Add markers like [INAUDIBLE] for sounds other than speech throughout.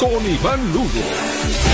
con Iván Lugo.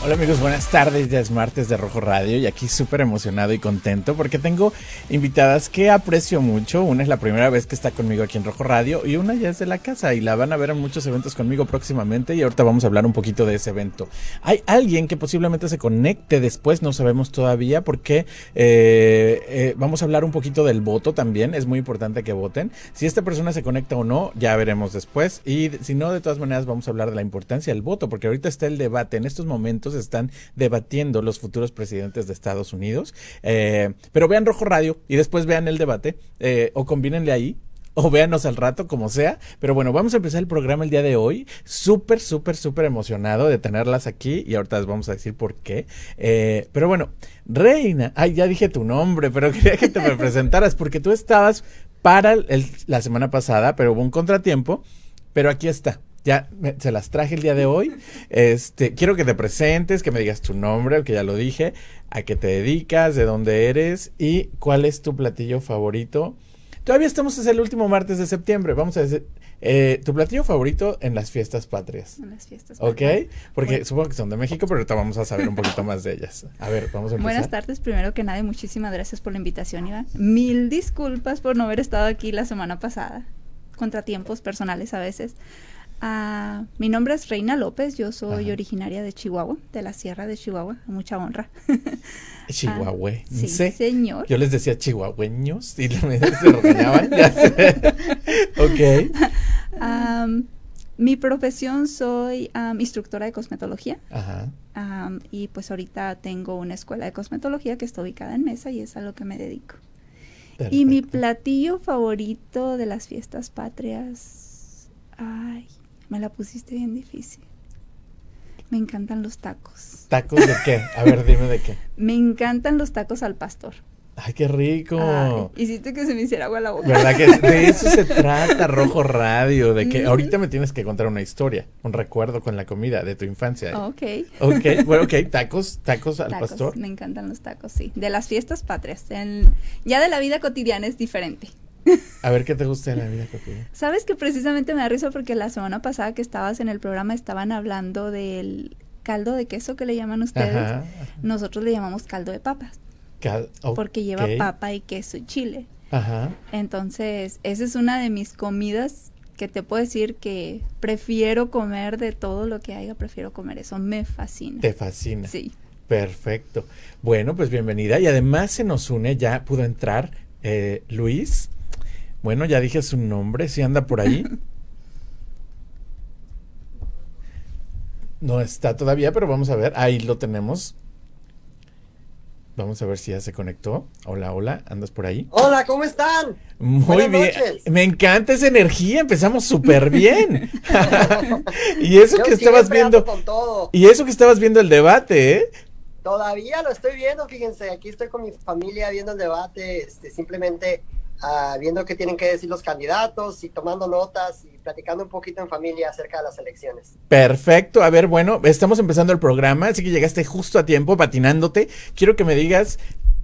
Hola amigos, buenas tardes, ya es martes de Rojo Radio y aquí súper emocionado y contento porque tengo invitadas que aprecio mucho. Una es la primera vez que está conmigo aquí en Rojo Radio y una ya es de la casa y la van a ver en muchos eventos conmigo próximamente y ahorita vamos a hablar un poquito de ese evento. Hay alguien que posiblemente se conecte después, no sabemos todavía porque eh, eh, vamos a hablar un poquito del voto también, es muy importante que voten. Si esta persona se conecta o no, ya veremos después y si no, de todas maneras vamos a hablar de la importancia del voto porque ahorita está el debate en estos momentos están debatiendo los futuros presidentes de Estados Unidos. Eh, pero vean Rojo Radio y después vean el debate eh, o combínenle ahí o véanos al rato, como sea. Pero bueno, vamos a empezar el programa el día de hoy. Súper, súper, súper emocionado de tenerlas aquí y ahorita les vamos a decir por qué. Eh, pero bueno, Reina, ay, ya dije tu nombre, pero [LAUGHS] quería que te me presentaras porque tú estabas para la semana pasada, pero hubo un contratiempo, pero aquí está ya se las traje el día de hoy. Este, quiero que te presentes, que me digas tu nombre, que ya lo dije, a qué te dedicas, de dónde eres y cuál es tu platillo favorito. Todavía estamos es el último martes de septiembre. Vamos a decir, eh, tu platillo favorito en las fiestas patrias. En las fiestas patrias. ¿Ok? Porque supongo que son de México, pero ahorita vamos a saber un poquito más de ellas. A ver, vamos a empezar. Buenas tardes, primero que nada, y muchísimas gracias por la invitación, Iván. Mil disculpas por no haber estado aquí la semana pasada. Contratiempos personales a veces. Ah, mi nombre es Reina López, yo soy originaria de Chihuahua, de la Sierra de Chihuahua, mucha honra. [LAUGHS] Chihuahua, ah, sí, señor. Yo les decía chihuahueños y [LAUGHS] se regañaban. [LAUGHS] ok. mi profesión soy instructora de cosmetología. Ajá. y pues ahorita tengo una escuela de cosmetología que está ubicada en Mesa y es a lo que me dedico. Y mi platillo favorito de las fiestas patrias. Ay, me la pusiste bien difícil. Me encantan los tacos. ¿Tacos de qué? A ver, dime de qué. [LAUGHS] Me encantan los tacos al pastor. ¡Ay, qué rico! hiciste que se me hiciera agua la boca. ¿Verdad que de eso se [LAUGHS] trata Rojo Radio? De que ahorita me tienes que contar una historia, un recuerdo con la comida de tu infancia. Ok. Ok, [LAUGHS] bueno, ok, tacos, tacos al pastor. Me encantan los tacos, sí. De las fiestas patrias. ya de la vida cotidiana es diferente. A ver qué te gusta en la vida cotidiana. Sabes que precisamente me da risa porque la semana pasada que estabas en el programa estaban hablando del caldo de queso que le llaman ustedes. Nosotros le llamamos caldo de papas. Porque lleva papa y queso y chile. Ajá. Entonces, esa es una de mis comidas que te puedo decir que prefiero comer de todo lo que haya, prefiero comer eso. Me fascina. Te fascina. Sí. Perfecto. Bueno, pues bienvenida. Y además se nos une, ya pudo entrar eh, Luis. Bueno, ya dije su nombre, si anda por ahí. [LAUGHS] No está todavía, pero vamos a ver. Ahí lo tenemos. Vamos a ver si ya se conectó. Hola, hola, ¿andas por ahí? Hola, ¿cómo están? Muy bien. Me encanta esa energía, empezamos súper bien. [LAUGHS] [LAUGHS] y eso que estabas viendo. Y eso que estabas viendo el debate, ¿eh? Todavía lo estoy viendo, fíjense, aquí estoy con mi familia viendo el debate, este, simplemente Ah, viendo qué tienen que decir los candidatos y tomando notas y platicando un poquito en familia acerca de las elecciones. Perfecto. A ver, bueno, estamos empezando el programa, así que llegaste justo a tiempo, patinándote. Quiero que me digas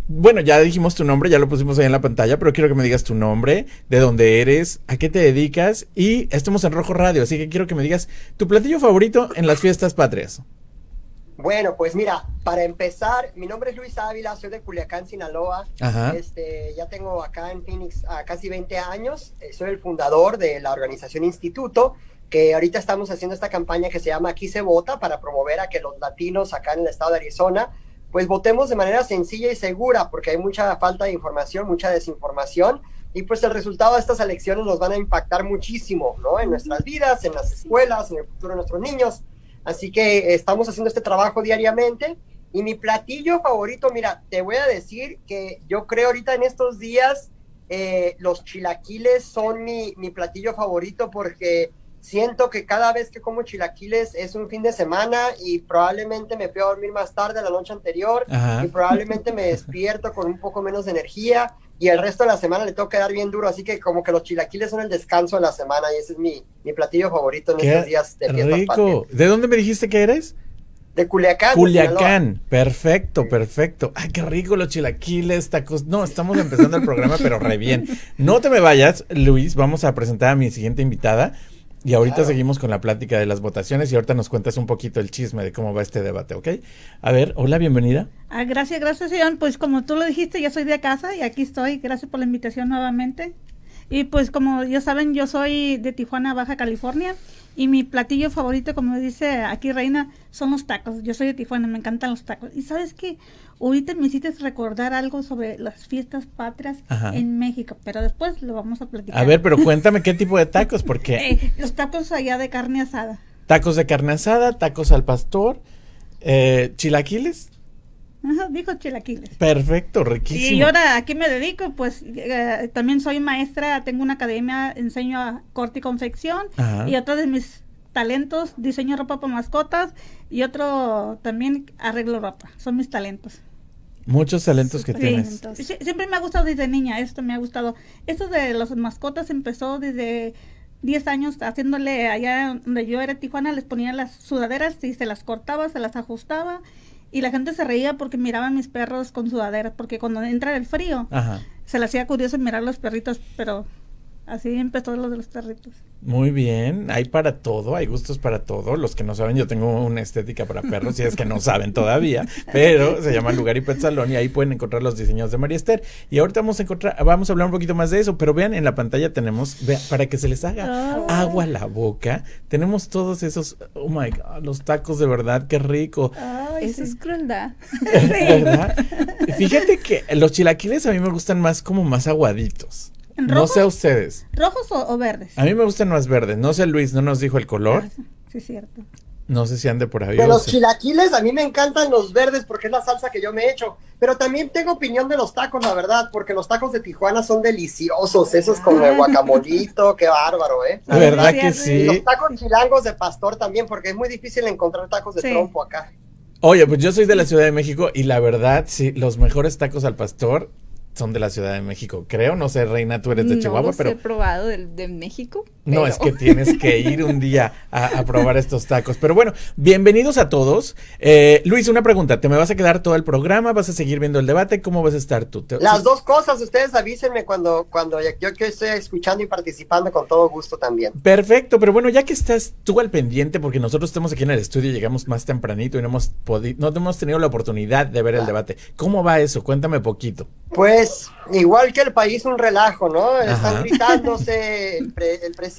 bueno, ya dijimos tu nombre, ya lo pusimos ahí en la pantalla, pero quiero que me digas tu nombre, de dónde eres, a qué te dedicas y estamos en Rojo Radio, así que quiero que me digas tu platillo favorito en las fiestas patrias. Bueno, pues mira, para empezar, mi nombre es Luis Ávila, soy de Culiacán, Sinaloa. Este, ya tengo acá en Phoenix a casi 20 años. Eh, soy el fundador de la organización Instituto, que ahorita estamos haciendo esta campaña que se llama Aquí se vota para promover a que los latinos acá en el estado de Arizona, pues votemos de manera sencilla y segura, porque hay mucha falta de información, mucha desinformación. Y pues el resultado de estas elecciones nos van a impactar muchísimo, ¿no? En nuestras vidas, en las escuelas, en el futuro de nuestros niños. Así que estamos haciendo este trabajo diariamente. Y mi platillo favorito, mira, te voy a decir que yo creo ahorita en estos días eh, los chilaquiles son mi, mi, platillo favorito porque siento que cada vez que como chilaquiles es un fin de semana y probablemente me fui a dormir más tarde la noche anterior y probablemente me despierto con un poco menos de energía y el resto de la semana le tengo que dar bien duro, así que como que los chilaquiles son el descanso de la semana y ese es mi, platillo favorito en estos días de fiesta rico. ¿De dónde me dijiste que eres? De Culiacán. Culiacán, perfecto, perfecto. Ay, qué rico los chilaquiles, tacos. No, estamos empezando el programa, pero re bien. No te me vayas, Luis, vamos a presentar a mi siguiente invitada. Y ahorita seguimos con la plática de las votaciones y ahorita nos cuentas un poquito el chisme de cómo va este debate, ¿ok? A ver, hola, bienvenida. Ah, gracias, gracias, Iván. Pues como tú lo dijiste, ya soy de casa y aquí estoy. Gracias por la invitación nuevamente. Y pues como ya saben, yo soy de Tijuana, Baja California. Y mi platillo favorito, como dice aquí Reina, son los tacos. Yo soy de Tijuana, me encantan los tacos. Y sabes qué, ahorita me hiciste recordar algo sobre las fiestas patrias en México, pero después lo vamos a platicar. A ver, pero cuéntame qué tipo de tacos, porque... [LAUGHS] Eh, los tacos allá de carne asada. Tacos de carne asada, tacos al pastor, eh, chilaquiles. Ajá, dijo chilaquiles. Perfecto, riquísimo. Y ahora, ¿a qué me dedico? Pues eh, también soy maestra, tengo una academia, enseño a corte y confección. Y otro de mis talentos, diseño ropa para mascotas y otro también arreglo ropa. Son mis talentos. Muchos talentos que tienes. siempre me ha gustado desde niña, esto me ha gustado. Esto de las mascotas empezó desde 10 años haciéndole allá donde yo era Tijuana, les ponía las sudaderas y se las cortaba, se las ajustaba y la gente se reía porque miraban mis perros con sudaderas, porque cuando entra el frío, se le hacía curioso mirar los perritos, pero Así empezó lo de los perritos. Muy bien, hay para todo, hay gustos para todo. Los que no saben, yo tengo una estética para perros, y es que no saben todavía, pero se llama Lugar y Pet Salón y ahí pueden encontrar los diseños de María Esther. Y ahorita vamos a encontrar, vamos a hablar un poquito más de eso, pero vean en la pantalla tenemos, para que se les haga oh. agua a la boca, tenemos todos esos, oh my god, los tacos de verdad, qué rico. eso es crueldad. [LAUGHS] ¿Verdad? Fíjate que los chilaquiles a mí me gustan más como más aguaditos no sé a ustedes. ¿Rojos o, verdes? A mí me gustan más verdes. No sé, Luis, ¿no nos dijo el color? Ah, sí, es cierto. No sé si ande por ahí. De los chilaquiles, a mí me encantan los verdes porque es la salsa que yo me he hecho. Pero también tengo opinión de los tacos, la verdad, porque los tacos de Tijuana son deliciosos. Esos con el guacamolito, qué bárbaro, ¿eh? La verdad que sí. los tacos chilangos de pastor también, porque es muy difícil encontrar tacos de trompo acá. Oye, pues yo soy de la Ciudad de México y la verdad, sí, los mejores tacos al pastor son de la Ciudad de México, creo. No sé, Reina, tú eres de Chihuahua, pero. he probado de, de México. No, es que tienes que ir un día a, probar estos tacos. Pero bueno, bienvenidos a todos. Eh, Luis, una pregunta. ¿Te me vas a quedar todo el programa? ¿Vas a seguir viendo el debate? ¿Cómo vas a estar tú? Las dos cosas. Ustedes avísenme cuando, cuando yo que estoy escuchando y participando con todo gusto también. Perfecto, pero bueno, ya que estás tú al pendiente, porque nosotros estamos aquí en el estudio, llegamos más tempranito y no hemos podido, no hemos tenido la oportunidad de ver el debate. ¿Cómo va eso? Cuéntame poquito. Pues igual que el país, un relajo, ¿no? Están gritándose, [LAUGHS] el, presidente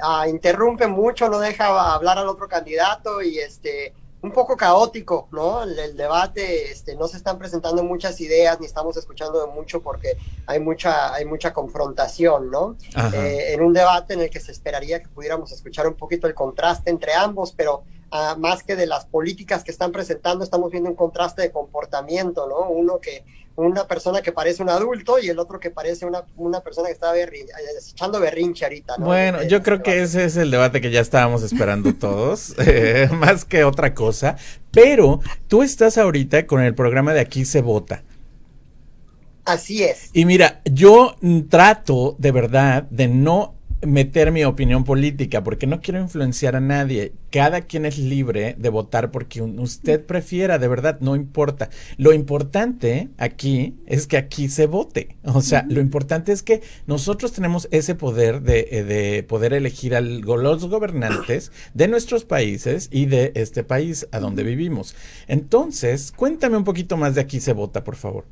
ah, interrumpe mucho, no deja hablar al otro candidato y este un poco caótico, ¿no? El, debate, este, no se están presentando muchas ideas ni estamos escuchando mucho porque hay mucha, hay mucha confrontación, ¿no? Eh, en un debate en el que se esperaría que pudiéramos escuchar un poquito el contraste entre ambos, pero ah, más que de las políticas que están presentando, estamos viendo un contraste de comportamiento, ¿no? Uno que una persona que parece un adulto y el otro que parece una, una persona que está echando berrinche ahorita. Bueno, yo creo que ese es el debate que ya estábamos esperando todos, [LAUGHS] eh, más que otra cosa. Pero tú estás ahorita con el programa de Aquí se vota. Así es. Y mira, yo trato de verdad de no meter mi opinión política porque no quiero influenciar a nadie. Cada quien es libre de votar porque usted prefiera, de verdad, no importa. Lo importante aquí es que aquí se vote. O sea, lo importante es que nosotros tenemos ese poder de, eh, de poder elegir a los gobernantes de nuestros países y de este país a donde vivimos. Entonces, cuéntame un poquito más de aquí se vota, por favor.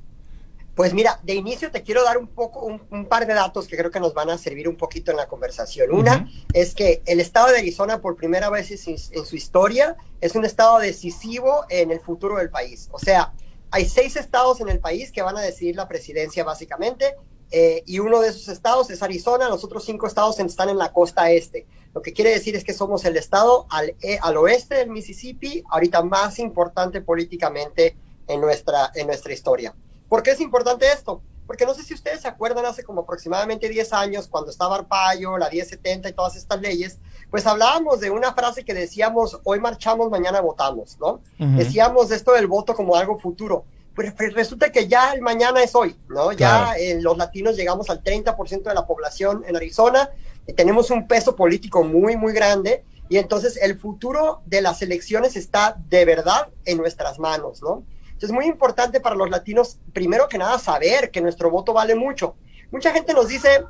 Pues mira, de inicio te quiero dar un poco, un, par de datos que creo que nos van a servir un poquito en la conversación. Una es que el estado de Arizona por primera vez en, su historia es un estado decisivo en el futuro del país. O sea, hay seis estados en el país que van a decidir la presidencia básicamente, eh, y uno de esos estados es Arizona, los otros cinco estados están en la costa este. Lo que quiere decir es que somos el estado al, eh, al oeste del Mississippi, ahorita más importante políticamente en nuestra, en nuestra historia. ¿Por qué es importante esto? porque no sé si ustedes se acuerdan hace como aproximadamente 10 años, cuando estaba Arpaio, la 1070 y todas estas leyes, pues hablábamos de una frase que decíamos, hoy marchamos, mañana votamos, ¿no? Decíamos esto del voto como algo futuro. Pues, pues, resulta que ya el mañana es hoy, ¿no? Ya eh, los latinos llegamos al 30% de la población en Arizona, y tenemos un peso político muy, muy grande, y entonces el futuro de las elecciones está de verdad en nuestras manos, ¿no? Es muy importante para los latinos, primero que nada, saber que nuestro voto vale mucho. Mucha gente nos dice,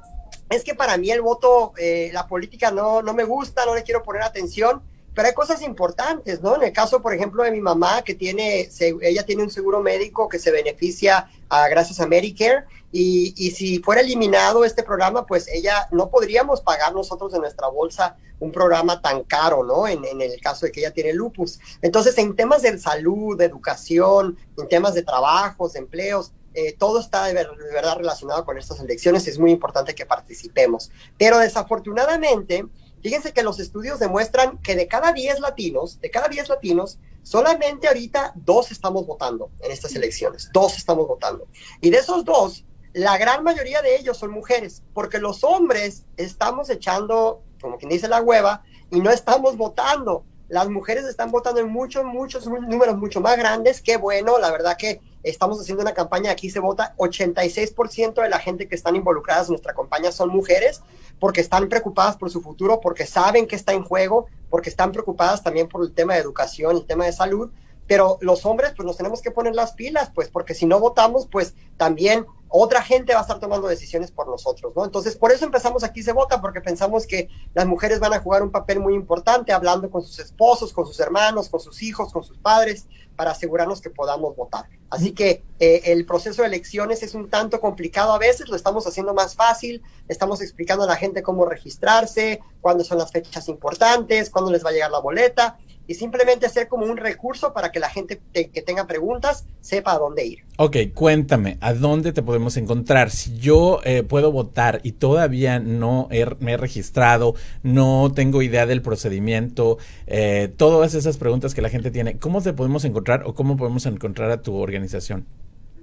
es que para mí el voto, eh, la política no, no me gusta, no le quiero poner atención, pero hay cosas importantes, ¿no? En el caso, por ejemplo, de mi mamá, que tiene, ella tiene un seguro médico que se beneficia a, gracias a Medicare, y, y, si fuera eliminado este programa, pues ella no podríamos pagar nosotros en nuestra bolsa un programa tan caro, ¿no? En, en el caso de que ella tiene lupus. Entonces, en temas de salud, de educación, en temas de trabajos, de empleos, eh, todo está de, verdad relacionado con estas elecciones, es muy importante que participemos. Pero desafortunadamente, fíjense que los estudios demuestran que de cada 10 latinos, de cada 10 latinos, solamente ahorita dos estamos votando en estas elecciones, dos estamos votando. Y de esos dos, la gran mayoría de ellos son mujeres, porque los hombres estamos echando, como quien dice la hueva, y no estamos votando. Las mujeres están votando en muchos, muchos números mucho más grandes. Qué bueno, la verdad que estamos haciendo una campaña, aquí se vota, 86% de la gente que están involucradas en nuestra campaña son mujeres, porque están preocupadas por su futuro, porque saben que está en juego, porque están preocupadas también por el tema de educación, el tema de salud, pero los hombres pues nos tenemos que poner las pilas, pues porque si no votamos, pues también otra gente va a estar tomando decisiones por nosotros, ¿no? Entonces, por eso empezamos aquí se vota, porque pensamos que las mujeres van a jugar un papel muy importante hablando con sus esposos, con sus hermanos, con sus hijos, con sus padres, para asegurarnos que podamos votar. Así que eh, el proceso de elecciones es un tanto complicado a veces, lo estamos haciendo más fácil, estamos explicando a la gente cómo registrarse, cuándo son las fechas importantes, cuándo les va a llegar la boleta, y simplemente hacer como un recurso para que la gente que tenga preguntas sepa a dónde ir. Ok, cuéntame, ¿a dónde te podemos encontrar? Si yo eh, puedo votar y todavía no me he registrado, no tengo idea del procedimiento, eh, todas esas preguntas que la gente tiene, ¿cómo te podemos encontrar o cómo podemos encontrar a tu organización?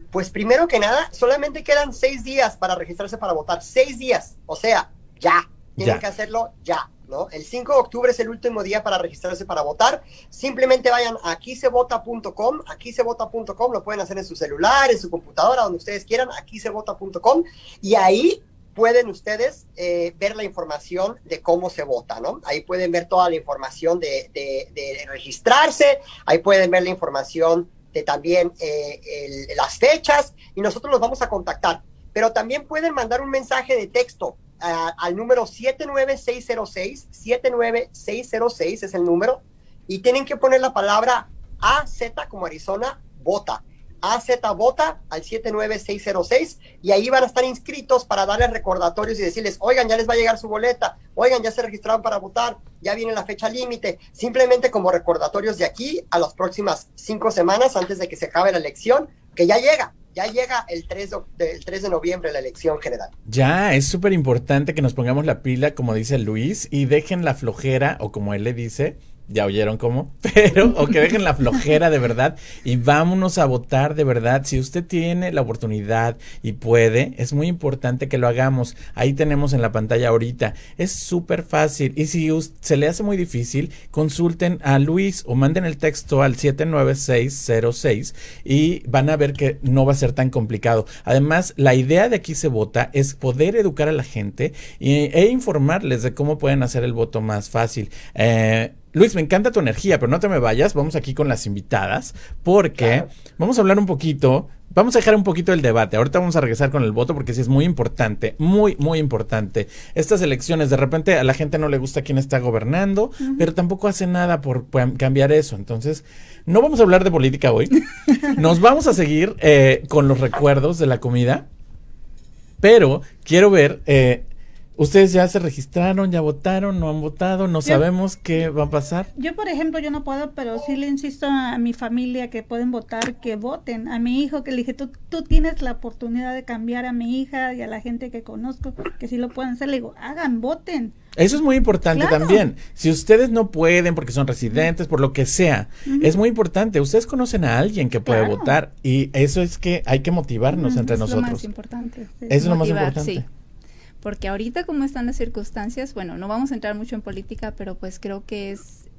Pues primero que nada, solamente quedan seis días para registrarse para votar. Seis días, o sea, ya. Tienen que hacerlo ya. El 5 de octubre es el último día para registrarse para votar. Simplemente vayan a aquisevota.com, aquisevota.com, lo pueden hacer en su celular, en su computadora, donde ustedes quieran, aquisevota.com, y ahí pueden ustedes eh, ver la información de cómo se vota, ¿no? Ahí pueden ver toda la información de, registrarse, ahí pueden ver la información de también eh, las fechas, y nosotros los vamos a contactar. Pero también pueden mandar un mensaje de texto al número 79606, 79606 es el número, y tienen que poner la palabra AZ como Arizona, vota. AZ vota al 79606 y ahí van a estar inscritos para darles recordatorios y decirles, oigan, ya les va a llegar su boleta, oigan, ya se registraron para votar, ya viene la fecha límite, simplemente como recordatorios de aquí a las próximas cinco semanas antes de que se acabe la elección, que ya llega, ya llega el 3 de, el 3 de noviembre la elección general. Ya, es súper importante que nos pongamos la pila, como dice Luis, y dejen la flojera, o como él le dice, ya oyeron cómo, [LAUGHS] pero o que dejen la flojera de verdad y vámonos a votar de verdad. Si usted tiene la oportunidad y puede, es muy importante que lo hagamos. Ahí tenemos en la pantalla ahorita. Es súper fácil y si se le hace muy difícil, consulten a Luis o manden el texto al 79606 y van a ver que no va a ser tan complicado. Además, la idea de aquí se vota es poder educar a la gente e informarles de cómo pueden hacer el voto más fácil. Eh, Luis, me encanta tu energía, pero no te me vayas. Vamos aquí con las invitadas porque vamos a hablar un poquito. Vamos a dejar un poquito el debate. Ahorita vamos a regresar con el voto porque sí es muy importante, muy, muy importante. Estas elecciones, de repente a la gente no le gusta quién está gobernando, pero tampoco hace nada por, cambiar eso. Entonces, no vamos a hablar de política hoy. [LAUGHS] Nos vamos a seguir eh, con los recuerdos de la comida, pero quiero ver eh, Ustedes ya se registraron, ya votaron, no han votado, no sabemos qué va a pasar. Yo, por ejemplo, yo no puedo, pero sí le insisto a mi familia que pueden votar, que voten. A mi hijo que le dije, tú, tú tienes la oportunidad de cambiar a mi hija y a la gente que conozco, que sí lo pueden hacer. Le digo, hagan, voten Eso es muy importante también. Si ustedes no pueden porque son residentes, por lo que sea, es muy importante. Ustedes conocen a alguien que puede votar y eso es que hay que motivarnos entre nosotros. Es lo más importante. Es lo más importante. Porque ahorita como están las circunstancias, bueno, no vamos a entrar mucho en política, pero pues creo que es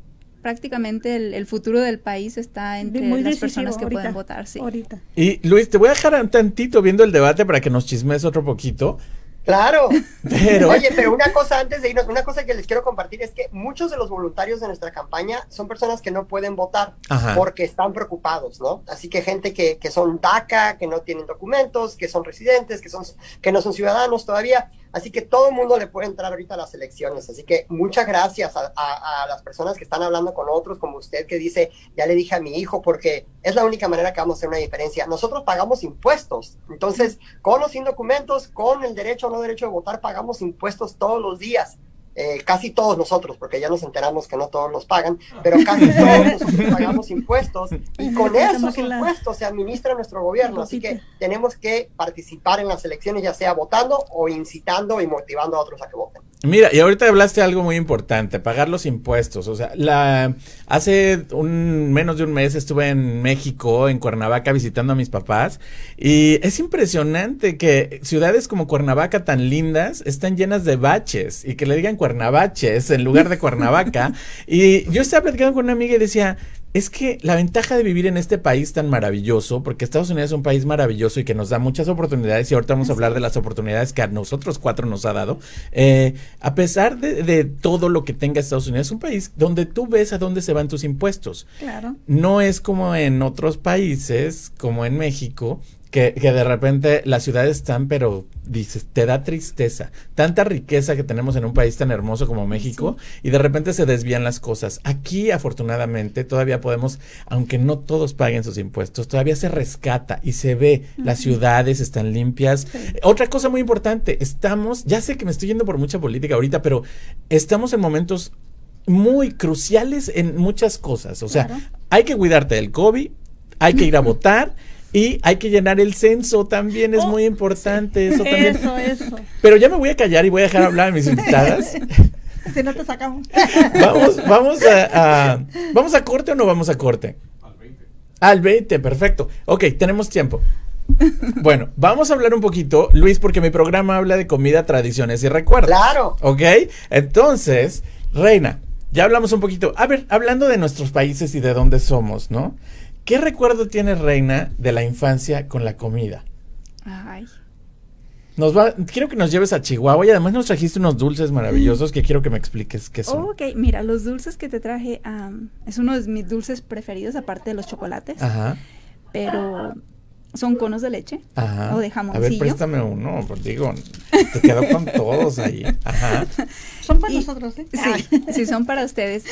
prácticamente el, futuro del país está entre las personas que pueden votar, sí. Ahorita. Y Luis, te voy a dejar un tantito viendo el debate para que nos chismes otro poquito. Claro. [LAUGHS] Pero... Oye, pero una cosa antes de irnos, una cosa que les quiero compartir es que muchos de los voluntarios de nuestra campaña son personas que no pueden votar porque están preocupados, ¿no? Así que gente que, que son DACA, que no tienen documentos, que son residentes, que, son, que no son ciudadanos todavía. Así que todo el mundo le puede entrar ahorita a las elecciones. Así que muchas gracias a, las personas que están hablando con otros, como usted que dice, ya le dije a mi hijo, porque es la única manera que vamos a hacer una diferencia. Nosotros pagamos impuestos. Entonces, con o sin documentos, con el derecho o no derecho de votar, pagamos impuestos todos los días. Eh, casi todos nosotros, porque ya nos enteramos que no todos los pagan, pero casi [LAUGHS] todos nosotros pagamos impuestos y con esos impuestos se administra nuestro gobierno. Así que tenemos que participar en las elecciones, ya sea votando o incitando y motivando a otros a que voten. Mira, y ahorita hablaste algo muy importante, pagar los impuestos. O sea, la hace un menos de un mes estuve en México, en Cuernavaca, visitando a mis papás, y es impresionante que ciudades como Cuernavaca tan lindas están llenas de baches y que le digan Cuernavaches en lugar de Cuernavaca. [LAUGHS] y yo estaba platicando con una amiga y decía, es que la ventaja de vivir en este país tan maravilloso, porque Estados Unidos es un país maravilloso y que nos da muchas oportunidades, y ahorita vamos a hablar de las oportunidades que a nosotros cuatro nos ha dado, eh, a pesar de, todo lo que tenga Estados Unidos, es un país donde tú ves a dónde se van tus impuestos. Claro. No es como en otros países, como en México, que, que, de repente las ciudades están, pero dices, te da tristeza. Tanta riqueza que tenemos en un país tan hermoso como México y de repente se desvían las cosas. Aquí, afortunadamente, todavía podemos, aunque no todos paguen sus impuestos, todavía se rescata y se ve, las ciudades están limpias. Otra cosa muy importante, estamos, ya sé que me estoy yendo por mucha política ahorita, pero estamos en momentos muy cruciales en muchas cosas. O sea, hay que cuidarte del COVID, hay que ir a [LAUGHS] votar. Y hay que llenar el censo también, es oh, muy importante eso también. Eso, eso. Pero ya me voy a callar y voy a dejar hablar a mis [LAUGHS] invitadas. si no te sacamos. vamos, vamos a, ¿Vamos a corte o no vamos a corte? Al 20. Al 20, perfecto. Ok, tenemos tiempo. Bueno, vamos a hablar un poquito, Luis, porque mi programa habla de comida, tradiciones y recuerdos. Claro. Ok, entonces, Reina, ya hablamos un poquito. A ver, hablando de nuestros países y de dónde somos, ¿no? ¿Qué recuerdo tiene Reina de la infancia con la comida? Ay. Nos va, quiero que nos lleves a Chihuahua y además nos trajiste unos dulces maravillosos que quiero que me expliques qué son. ok, mira, los dulces que te traje es uno de mis dulces preferidos, aparte de los chocolates. Ajá. Pero son conos de leche Ajá. o de jamoncillo. A ver, préstame uno, pues digo, te quedo con [LAUGHS] todos ahí. Ajá. Son para nosotros, ¿eh? Sí, sí, son para ustedes.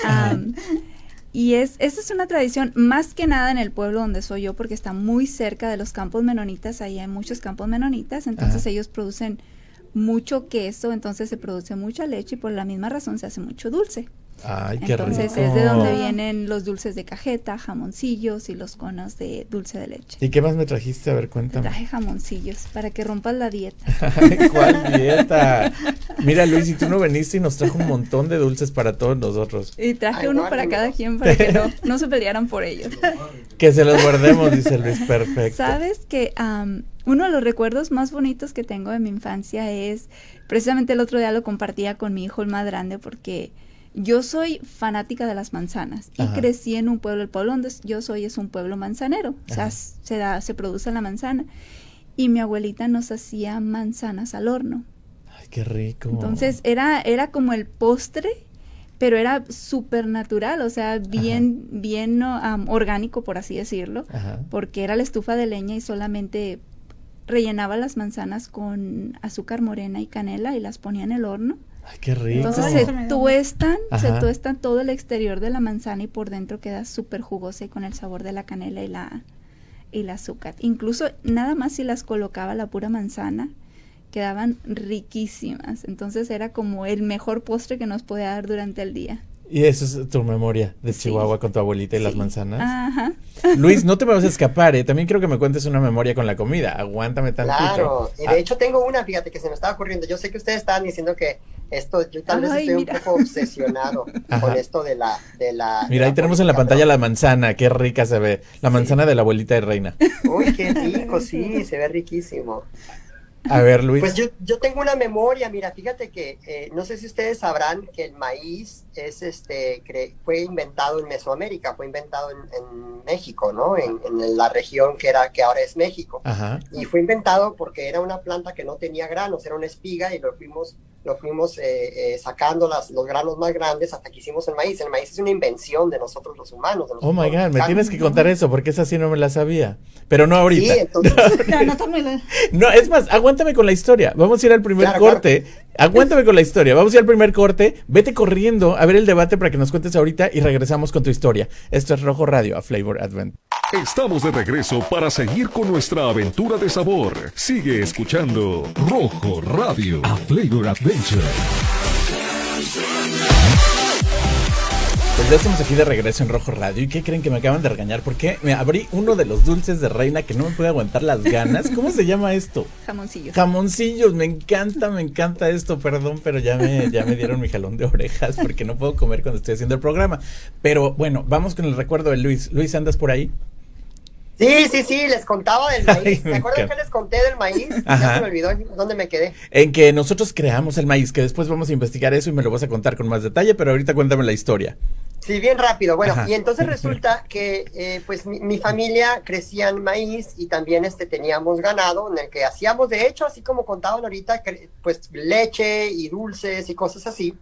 Y es, esa es una tradición más que nada en el pueblo donde soy yo, porque está muy cerca de los campos menonitas, ahí hay muchos campos menonitas, entonces ellos producen mucho queso, entonces se produce mucha leche y por la misma razón se hace mucho dulce. Ay, qué Entonces es de donde vienen los dulces de cajeta, jamoncillos y los conos de dulce de leche. ¿Y qué más me trajiste? A ver, cuéntame. traje jamoncillos para que rompas la dieta. [LAUGHS] ¿Cuál dieta? Mira, Luis, y tú no veniste y nos trajo un montón de dulces para todos nosotros. Y traje uno para cada quien para que no, no se pelearan por ellos. que se los guardemos, dice Luis, perfecto. Sabes que uno de los recuerdos más bonitos que tengo de mi infancia es, precisamente el otro día lo compartía con mi hijo el más grande porque yo soy fanática de las manzanas y crecí en un pueblo, el pueblo donde yo soy es un pueblo manzanero, o sea, se, da, se produce la manzana. Y mi abuelita nos hacía manzanas al horno. Ay, qué rico. Entonces era, era como el postre, pero era súper natural, o sea, bien, bien orgánico, por así decirlo, porque era la estufa de leña y solamente rellenaba las manzanas con azúcar morena y canela y las ponía en el horno Ay, qué rico. Entonces se tuestan, se tuestan todo el exterior de la manzana y por dentro queda súper jugosa y con el sabor de la canela y la, y el azúcar. Incluso nada más si las colocaba la pura manzana, quedaban riquísimas. Entonces era como el mejor postre que nos podía dar durante el día. Y eso es tu memoria de Chihuahua con tu abuelita y las manzanas. Ajá. Luis, no te me vas a escapar, ¿eh? También quiero que me cuentes una memoria con la comida. Aguántame tantito. Claro, y de ah. hecho tengo una, fíjate, que se me estaba ocurriendo. Yo sé que ustedes estaban diciendo que Esto, yo tal vez estoy un poco obsesionado [LAUGHS] con esto de la, de la. Mira, ahí tenemos en la pantalla la manzana, qué rica se ve. La manzana de la abuelita de reina. Uy, qué rico, [LAUGHS] sí, se ve riquísimo. A ver, Luis. Pues yo, yo tengo una memoria, mira, fíjate que eh, no sé si ustedes sabrán que el maíz es este fue inventado en Mesoamérica, fue inventado en, México, ¿no? En, la región que era que ahora es México. Y fue inventado porque era una planta que no tenía granos, era una espiga y lo fuimos lo fuimos eh, eh, sacando las, los granos más grandes hasta que hicimos el maíz. El maíz es una invención de nosotros los humanos. oh my god, me tienes que contar eso porque esa sí no me la sabía. Pero no ahorita. Sí, entonces... [LAUGHS] no, es más, aguántame con la historia. Vamos a ir al primer corte. Aguántame con la historia. Vamos a ir al primer corte. Vete corriendo a ver el debate para que nos cuentes ahorita y regresamos con tu historia. Esto es Rojo Radio a Flavor Advent. Estamos de regreso para seguir con nuestra aventura de sabor. Sigue escuchando Rojo Radio a Flavor Adventure. Ya estamos aquí de regreso en Rojo Radio. ¿Y qué creen que me acaban de regañar? Porque me abrí uno de los dulces de reina que no me puede aguantar las ganas. ¿Cómo se llama esto? Jamoncillos. Jamoncillos, me encanta, me encanta esto. Perdón, pero ya me, ya me dieron mi jalón de orejas porque no puedo comer cuando estoy haciendo el programa. Pero bueno, vamos con el recuerdo de Luis. Luis, ¿andas por ahí? Sí, sí, sí, les contaba del [LAUGHS] maíz. ¿Se acuerdan que les conté del maíz? Ya se me olvidó dónde me quedé. En que nosotros creamos el maíz, que después vamos a investigar eso y me lo vas a contar con más detalle, pero ahorita cuéntame la historia. Sí, bien rápido. Bueno, y entonces [LAUGHS] resulta que eh, pues mi, familia crecía en maíz y también este teníamos ganado en el que hacíamos, de hecho, así como contaban ahorita, pues leche y dulces y cosas así.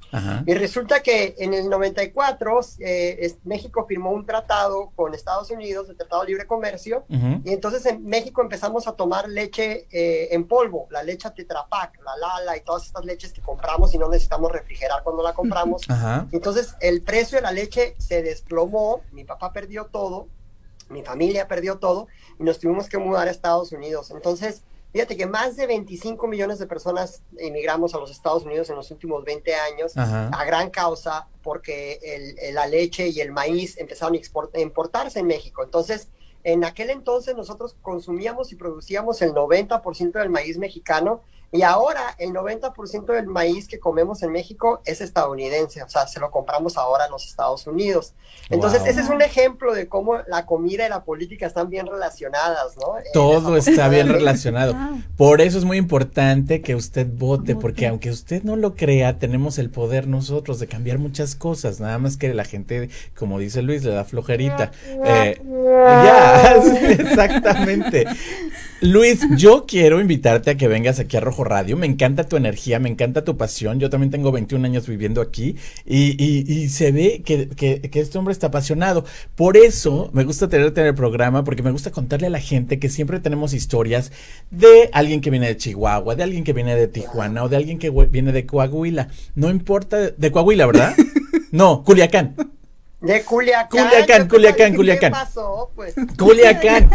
Y resulta que en el 94 eh, México firmó un tratado con Estados Unidos, el Tratado de Libre Comercio, y entonces en México empezamos a tomar leche eh, en polvo, la leche Tetra Pak, la Lala y todas estas leches que compramos y no necesitamos refrigerar cuando la compramos. Entonces el precio de la leche se desplomó, mi papá perdió todo, mi familia perdió todo y nos tuvimos que mudar a Estados Unidos. Entonces, fíjate que más de 25 millones de personas emigramos a los Estados Unidos en los últimos 20 años a gran causa porque la leche y el maíz empezaron a importarse en México. Entonces, en aquel entonces nosotros consumíamos y producíamos el 90% del maíz mexicano y ahora el 90% del maíz que comemos en México es estadounidense, o sea, se lo compramos ahora en los Estados Unidos. Entonces, ese es un ejemplo de cómo la comida y la política están bien relacionadas, ¿no? Todo está bien relacionado. Por eso es muy importante que usted vote, porque aunque usted no lo crea, tenemos el poder nosotros de cambiar muchas cosas, nada más que la gente, como dice Luis, le da flojerita. Eh, ya, [LAUGHS] exactamente. Luis, yo quiero invitarte a que vengas aquí a Rojo Radio. Me encanta tu energía, me encanta tu pasión. Yo también tengo 21 años viviendo aquí y, se ve que, este hombre está apasionado. Por eso me gusta tenerte en el programa, porque me gusta contarle a la gente que siempre tenemos historias de alguien que viene de Chihuahua, de alguien que viene de Tijuana o de alguien que viene de Coahuila. No importa, de Coahuila, ¿verdad? [LAUGHS] No, Culiacán. De Culiacán. Culiacán, Culiacán, Culiacán. ¿Qué pasó? Pues? Culiacán.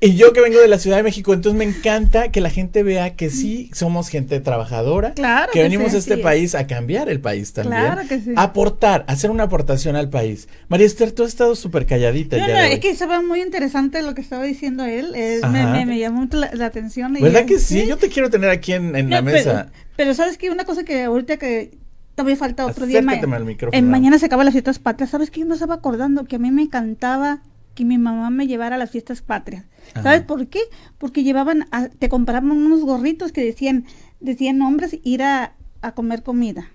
Y yo que vengo de la Ciudad de México, entonces me encanta que la gente vea que sí somos gente trabajadora, claro que, venimos a este país a cambiar el país también, claro que sí. aportar, hacer una aportación al país. María Esther, tú has estado súper calladita. No, no, es que estaba muy interesante lo que estaba diciendo él, me, llamó la, atención. ¿Verdad que sí? Yo te quiero tener aquí en, la mesa. Pero, sabes que una cosa que ahorita que todavía falta otro día. en mañana se acaban las fiestas patrias. ¿Sabes que Yo me estaba acordando que a mí me encantaba que mi mamá me llevara a las fiestas patrias. ¿Sabes por qué? Porque llevaban, te compraban unos gorritos que decían, decían nombres, ir a, comer comida.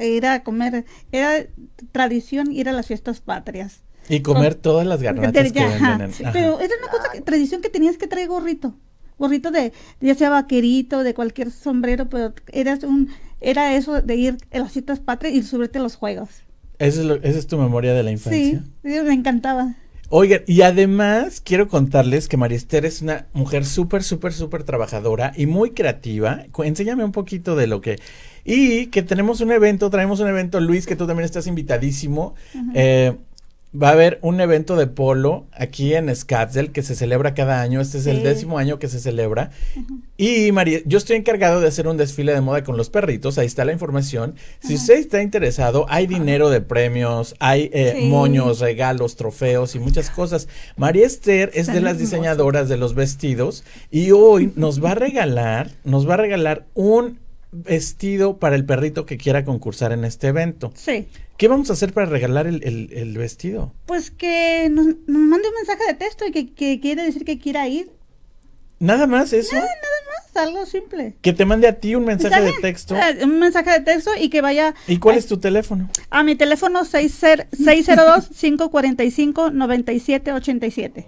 Ir a comer, era tradición ir a las fiestas patrias. Y comer todas las garnachas que venden. Pero era una cosa, tradición que tenías que traer gorrito. Gorrito de, ya sea vaquerito, de cualquier sombrero, pero era, un, era eso de ir a las fiestas patrias y subirte los juegos. ¿Esa es, ¿Esa es tu memoria de la infancia? Sí, me encantaba. Oigan, y además quiero contarles que María Esther es una mujer súper, súper, súper trabajadora y muy creativa. Enséñame un poquito de lo que... Y que tenemos un evento, traemos un evento, Luis, que tú también estás invitadísimo. eh, va a haber un evento de polo aquí en Scottsdale que se celebra cada año. Este es el décimo año que se celebra. Y María, yo estoy encargado de hacer un desfile de moda con los perritos. Ahí está la información. Si usted está interesado, hay dinero de premios, hay eh, moños, regalos, trofeos y muchas cosas. María Esther es de las diseñadoras de los vestidos y hoy nos va a regalar, nos va a regalar un vestido para el perrito que quiera concursar en este evento. Sí. ¿Qué vamos a hacer para regalar el, vestido? Pues que nos, mande un mensaje de texto y que, quiere decir que quiera ir. ¿Nada más eso? Nada, nada más, algo simple. Que te mande a ti un mensaje de texto. Eh, un mensaje de texto y que vaya... ¿Y cuál es tu teléfono? A mi teléfono 602-545-9787.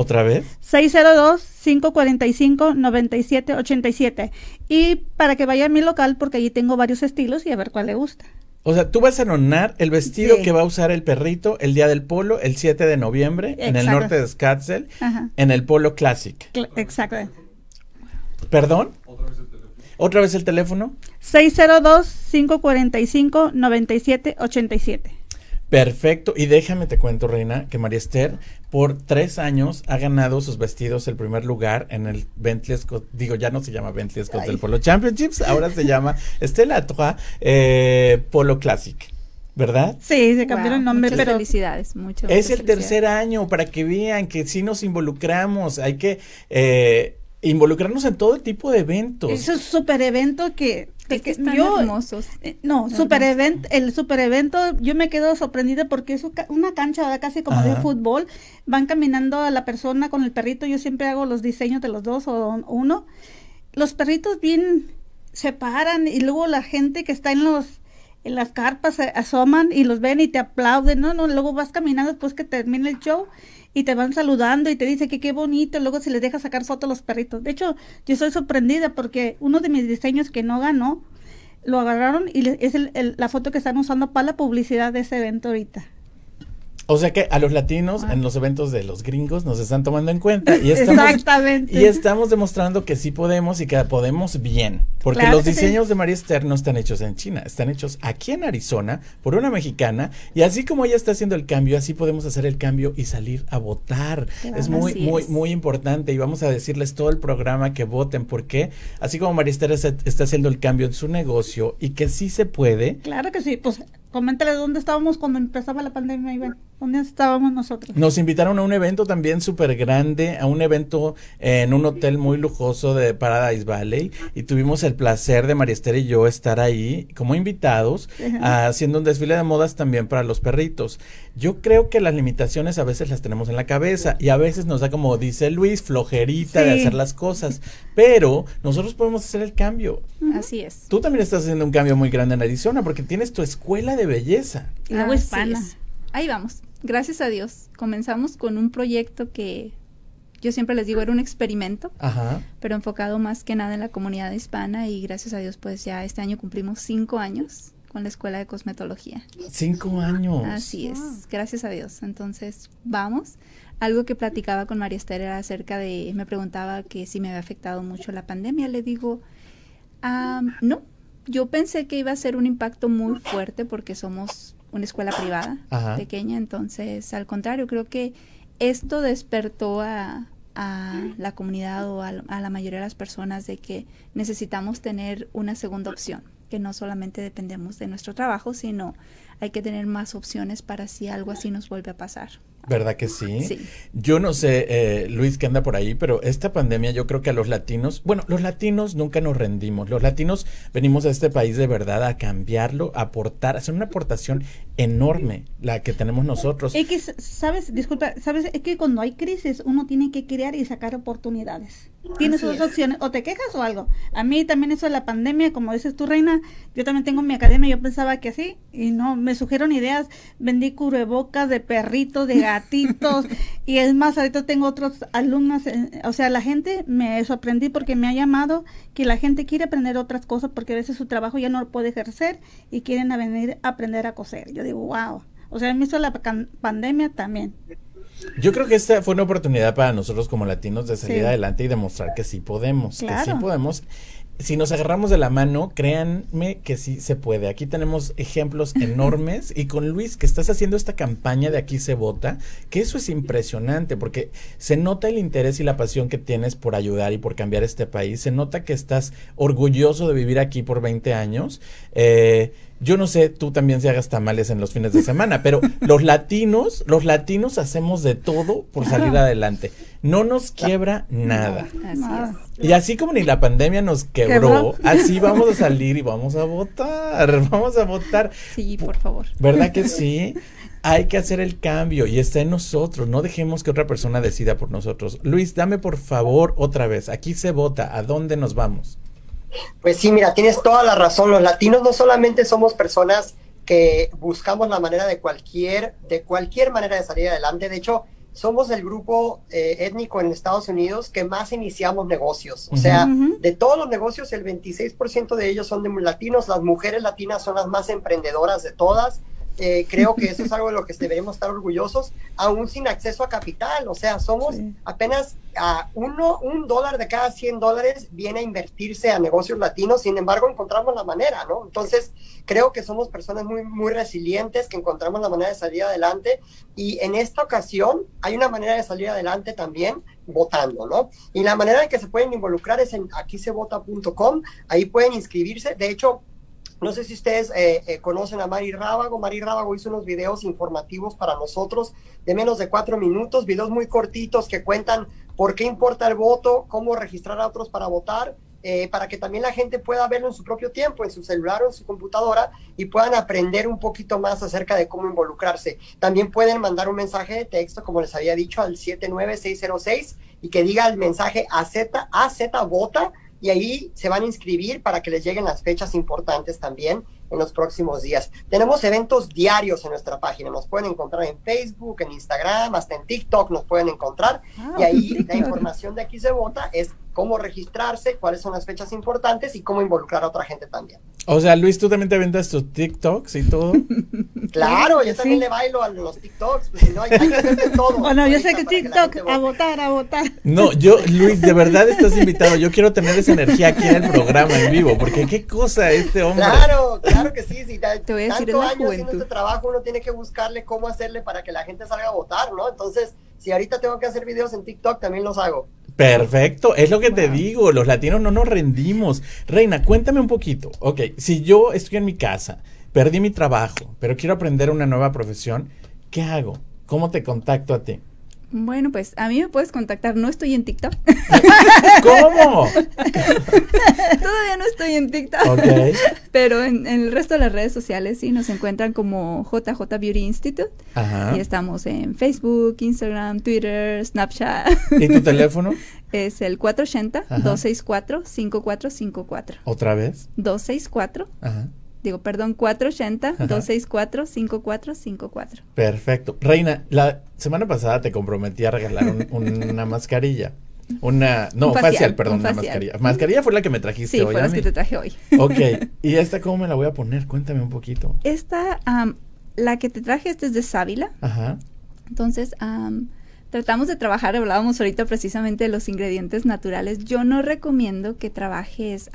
¿Otra vez? 602-545-9787. Y para que vaya a mi local, porque allí tengo varios estilos y a ver cuál le gusta. O sea, tú vas a donar el vestido que va a usar el perrito el día del polo, el 7 de noviembre, en el norte de Scottsdale, en el Polo Classic. Exacto. ¿Perdón? ¿Otra vez el teléfono? 602-545-9787. Perfecto. Y déjame te cuento, Reina, que María Esther por tres años ha ganado sus vestidos el primer lugar en el Bentley Scott, digo, ya no se llama Bentley Scott del Polo Championships, ahora se llama [LAUGHS] Estela Trois eh, Polo Classic. ¿verdad? Sí, se cambió el nombre, muchas felicidades, muchas Es el tercer año para que vean que sí nos involucramos, hay que eh, involucrarnos en todo tipo de eventos. Es un super evento que, que están hermosos. Eh, no, super evento, el super evento, yo me quedo sorprendida porque es una cancha casi como de fútbol. Van caminando a la persona con el perrito. Yo siempre hago los diseños de los dos o uno. Los perritos bien se paran y luego la gente que está en los en las carpas se asoman y los ven y te aplauden, no, no, luego vas caminando después que termina el show y te van saludando y te dice que qué bonito, luego se les deja sacar fotos a los perritos. De hecho, yo estoy sorprendida porque uno de mis diseños que no ganó, lo agarraron y es la foto que están usando para la publicidad de ese evento ahorita. O sea que a los latinos en los eventos de los gringos nos están tomando en cuenta y estamos, Exactamente. y estamos demostrando que sí podemos y que podemos bien, porque los diseños de María Esther no están hechos en China, están hechos aquí en Arizona por una mexicana y así como ella está haciendo el cambio, así podemos hacer el cambio y salir a votar. es muy muy muy importante y vamos a decirles todo el programa que voten porque así como María Esther está haciendo el cambio en su negocio y que sí se puede. Claro que sí, pues Coméntale dónde estábamos cuando empezaba la pandemia, Iván. ¿Dónde estábamos nosotros? Nos invitaron a un evento también súper grande, a un evento en un hotel muy lujoso de Paradise Valley y tuvimos el placer de María Esther y yo estar ahí como invitados haciendo un desfile de modas también para los perritos. Yo creo que las limitaciones a veces las tenemos en la cabeza y a veces nos da como dice Luis, flojerita de hacer las cosas, pero nosotros podemos hacer el cambio. Así es. Tú también estás haciendo un cambio muy grande en Arizona porque tienes tu escuela de belleza. Y luego hispana. Ahí vamos. Gracias a Dios. Comenzamos con un proyecto que yo siempre les digo era un experimento, pero enfocado más que nada en la comunidad hispana y gracias a Dios pues ya este año cumplimos cinco años con la escuela de cosmetología. Cinco años. Así es, gracias a Dios. Entonces, vamos. Algo que platicaba con María Esther era acerca de, me preguntaba que si me había afectado mucho la pandemia. Le digo, no, yo pensé que iba a ser un impacto muy fuerte porque somos una escuela privada pequeña, entonces al contrario, creo que esto despertó a, la comunidad o a, la mayoría de las personas de que necesitamos tener una segunda opción, que no solamente dependemos de nuestro trabajo, sino hay que tener más opciones para si algo así nos vuelve a pasar. ¿Verdad que sí? Yo no sé, eh, Luis, que anda por ahí, pero esta pandemia yo creo que a los latinos, bueno, los latinos nunca nos rendimos. Los latinos venimos a este país de verdad a cambiarlo, a aportar, a hacer una aportación enorme, la que tenemos nosotros. Es que, sabes, disculpa, sabes, es que cuando hay crisis uno tiene que crear y sacar oportunidades. Tienes dos opciones, o te quejas o algo. A mí también eso de la pandemia, como dices tú, Reina, yo también tengo mi academia, yo pensaba que así, y no, me sugieren ideas, vendí cubrebocas de perrito, de gatitos, [LAUGHS] y es más, ahorita tengo otros alumnos, eh, o sea, la gente me sorprendí porque me ha llamado que la gente quiere aprender otras cosas porque a veces su trabajo ya no lo puede ejercer y quieren venir a aprender a coser. Yo digo, wow. O sea, me hizo la pandemia también. Yo creo que esta fue una oportunidad para nosotros como latinos de salir adelante y demostrar que sí podemos, que sí podemos. Si nos agarramos de la mano, créanme que sí se puede. Aquí tenemos ejemplos [LAUGHS] enormes y con Luis que estás haciendo esta campaña de aquí se vota, que eso es impresionante porque se nota el interés y la pasión que tienes por ayudar y por cambiar este país. Se nota que estás orgulloso de vivir aquí por 20 años. Eh, yo no sé, tú también se hagas tamales en los fines de semana, pero los latinos, los latinos hacemos de todo por salir adelante. No nos quiebra nada. Y así como ni la pandemia nos quebró, así vamos a salir y vamos a votar. [LAUGHS] Vamos a votar. Sí, por favor. ¿Verdad que sí? Hay que hacer el cambio y está en nosotros. No dejemos que otra persona decida por nosotros. Luis, dame por favor otra vez. Aquí se vota. ¿A dónde nos vamos? Pues sí, mira, tienes toda la razón. Los latinos no solamente somos personas que buscamos la manera de cualquier, de cualquier manera de salir adelante. De hecho, somos el grupo eh, étnico en Estados Unidos que más iniciamos negocios. O sea, de todos los negocios, el 26% de ellos son de latinos. Las mujeres latinas son las más emprendedoras de todas. Eh, creo que eso es [LAUGHS] algo de lo que deberíamos estar orgullosos, aún sin acceso a capital. O sea, somos apenas a uno, un dólar de cada 100 dólares viene a invertirse a negocios latinos, sin embargo, encontramos la manera, ¿no? Entonces, creo que somos personas muy, muy resilientes, que encontramos la manera de salir adelante y en esta ocasión hay una manera de salir adelante también votando, ¿no? Y la manera en que se pueden involucrar es en aquisevota.com, ahí pueden inscribirse. De hecho, no sé si ustedes eh, eh, conocen a Mari Rábago. Mari Rábago hizo unos videos informativos para nosotros de menos de cuatro minutos, videos muy cortitos que cuentan por qué importa el voto, cómo registrar a otros para votar, eh, para que también la gente pueda verlo en su propio tiempo, en su celular o en su computadora y puedan aprender un poquito más acerca de cómo involucrarse. También pueden mandar un mensaje de texto, como les había dicho, al 79606 y que diga el mensaje AZ, AZ vota y ahí se van a inscribir para que les lleguen las fechas importantes también en los próximos días. Tenemos eventos diarios en nuestra página, nos pueden encontrar en Facebook, en Instagram, hasta en TikTok nos pueden encontrar ah, y ahí [LAUGHS] la información de aquí se vota es cómo registrarse, cuáles son las fechas importantes y cómo involucrar a otra gente también. O sea, Luis, ¿tú también te ventas tus TikToks y todo? [LAUGHS] claro, yo también le bailo a los TikToks, pues, no, hay, que hacer de todo. [LAUGHS] Bueno, yo sé que TikTok, a votar, a votar. No, yo, [LAUGHS] Luis, de verdad estás invitado. Yo quiero tener esa energía aquí en el programa en vivo, porque qué cosa este hombre. Claro, claro que sí, sí. Te voy a decir tanto años haciendo este trabajo, uno tiene que buscarle cómo hacerle para que la gente salga a votar, ¿no? Entonces, si ahorita tengo que hacer videos en TikTok, también los hago. Perfecto, es lo que te digo, los latinos no nos rendimos. Reina, cuéntame un poquito. Ok, si yo estoy en mi casa, perdí mi trabajo, pero quiero aprender una nueva profesión, ¿qué hago? ¿Cómo te contacto a ti? Bueno, pues a mí me puedes contactar. No estoy en TikTok. [LAUGHS] ¿Cómo? [LAUGHS] Todavía no estoy en TikTok. Okay. Pero en, el resto de las redes sociales sí nos encuentran como JJ Beauty Institute. Ajá. Y estamos en Facebook, Instagram, Twitter, Snapchat. ¿Y tu teléfono? [LAUGHS] Es el 480-264-5454. ¿Otra vez? 264. Ajá digo, perdón, 480-264-5454. Perfecto. Reina, la semana pasada te comprometí a regalar [LAUGHS] una mascarilla. Una, no, facial, perdón, una mascarilla. Mascarilla fue la que me trajiste hoy. Sí, fue la que te traje hoy. Ok, [LAUGHS] ¿y esta cómo me la voy a poner? Cuéntame un poquito. Esta, la que te traje, esta es de sábila. Ajá. Entonces, tratamos de trabajar, hablábamos ahorita precisamente de los ingredientes naturales. Yo no recomiendo que trabajes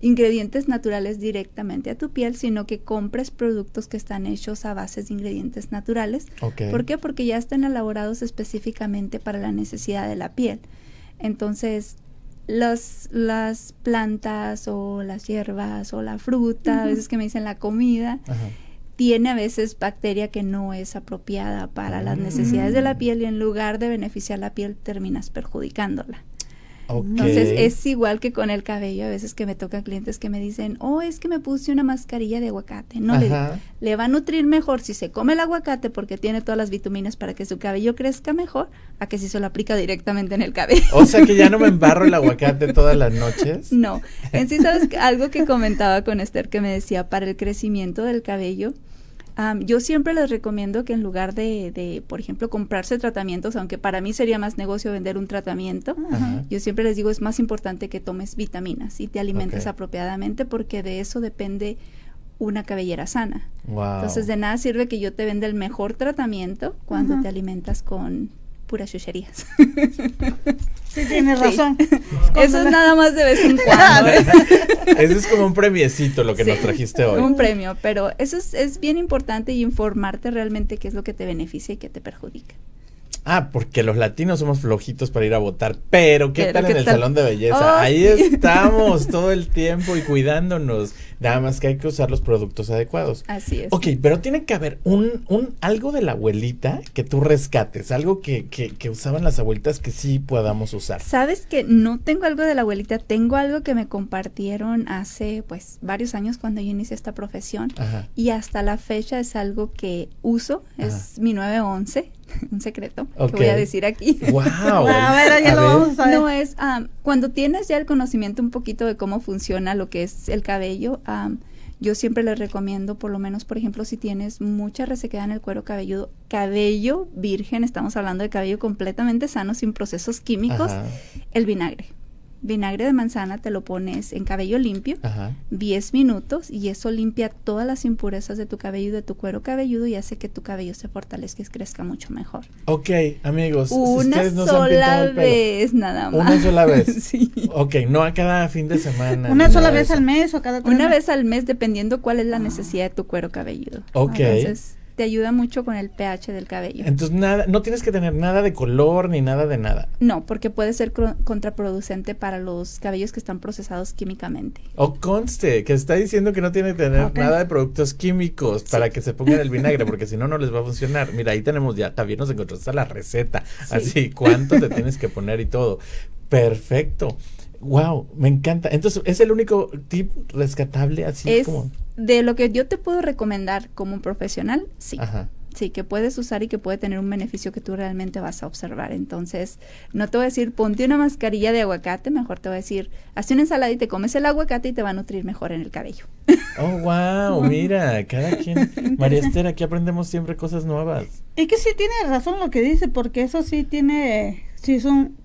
ingredientes naturales directamente a tu piel, sino que compres productos que están hechos a base de ingredientes naturales. ¿Por qué? Porque ya están elaborados específicamente para la necesidad de la piel. Entonces, las, las plantas o las hierbas o la fruta, a veces que me dicen la comida, tiene a veces bacteria que no es apropiada para las necesidades de la mm. piel y en lugar de beneficiar la piel terminas perjudicándola. Entonces es igual que con el cabello, a veces que me tocan clientes que me dicen, oh, es que me puse una mascarilla de aguacate. No, le, le, va a nutrir mejor si se come el aguacate porque tiene todas las vitaminas para que su cabello crezca mejor, a que si se lo aplica directamente en el cabello. O sea que ya no me [LAUGHS] embarro el aguacate todas las noches. No, en sí sabes algo que comentaba con Esther que me decía, para el crecimiento del cabello, yo siempre les recomiendo que en lugar de, de, por ejemplo, comprarse tratamientos, aunque para mí sería más negocio vender un tratamiento, yo siempre les digo es más importante que tomes vitaminas y te alimentes apropiadamente porque de eso depende una cabellera sana. Entonces de nada sirve que yo te venda el mejor tratamiento cuando te alimentas con puras chucherías. [LAUGHS] Sí, tienes razón. [LAUGHS] Eso es nada más de vez en [LAUGHS] cuando. Eso es como un premiecito lo que nos trajiste hoy. Un premio, pero eso es, es bien importante y informarte realmente qué es lo que te beneficia y qué te perjudica. Ah, porque los latinos somos flojitos para ir a votar. Pero, ¿qué tal en el salón de belleza? Oh, Ahí [LAUGHS] estamos todo el tiempo y cuidándonos. Nada más que hay que usar los productos adecuados. Así es. Ok, pero tiene que haber un, un algo de la abuelita que tú rescates, algo que, que, que usaban las abuelitas que sí podamos usar. Sabes que no tengo algo de la abuelita, tengo algo que me compartieron hace pues varios años cuando yo inicié esta profesión y hasta la fecha es algo que uso, es mi 911 [LAUGHS] un secreto que voy a decir aquí. [LAUGHS] Wow. a ver, ya lo vamos a ver. No es cuando tienes ya el conocimiento un poquito de cómo funciona lo que es el cabello, yo siempre les recomiendo, por lo menos, por ejemplo, si tienes mucha resequedad en el cuero cabelludo, cabello virgen, estamos hablando de cabello completamente sano, sin procesos químicos, el vinagre vinagre de manzana te lo pones en cabello limpio, 10 minutos, y eso limpia todas las impurezas de tu cabello y de tu cuero cabelludo y hace que tu cabello se fortalezca y crezca mucho mejor. Ok, amigos. Una sola vez nada más. Una sola vez. sí. Ok, no a cada fin de semana. Una sola vez al mes o cada Una vez al mes, dependiendo cuál es la necesidad de tu cuero cabelludo. Ok. Entonces, te ayuda mucho con el pH del cabello. Entonces nada, no tienes que tener nada de color ni nada de nada. No, porque puede ser contraproducente para los cabellos que están procesados químicamente. O conste, que está diciendo que no tiene que tener nada de productos químicos para que se pongan el vinagre, [LAUGHS] porque si no, no les va a funcionar. Mira, ahí tenemos ya, también nos encontramos la receta. Así, cuánto te tienes que poner y todo. Perfecto. Wow, me encanta. Entonces, ¿es el único tip rescatable así es, como? De lo que yo te puedo recomendar como un profesional, sí. Sí, que puedes usar y que puede tener un beneficio que tú realmente vas a observar. Entonces, no te voy a decir, ponte una mascarilla de aguacate, mejor te voy a decir, hazte una ensalada y te comes el aguacate y te va a nutrir mejor en el cabello. Oh, wow, [LAUGHS] mira, cada quien. María Esther, aquí aprendemos siempre cosas nuevas. Y que sí tiene razón lo que dice, porque eso sí tiene, sí es un,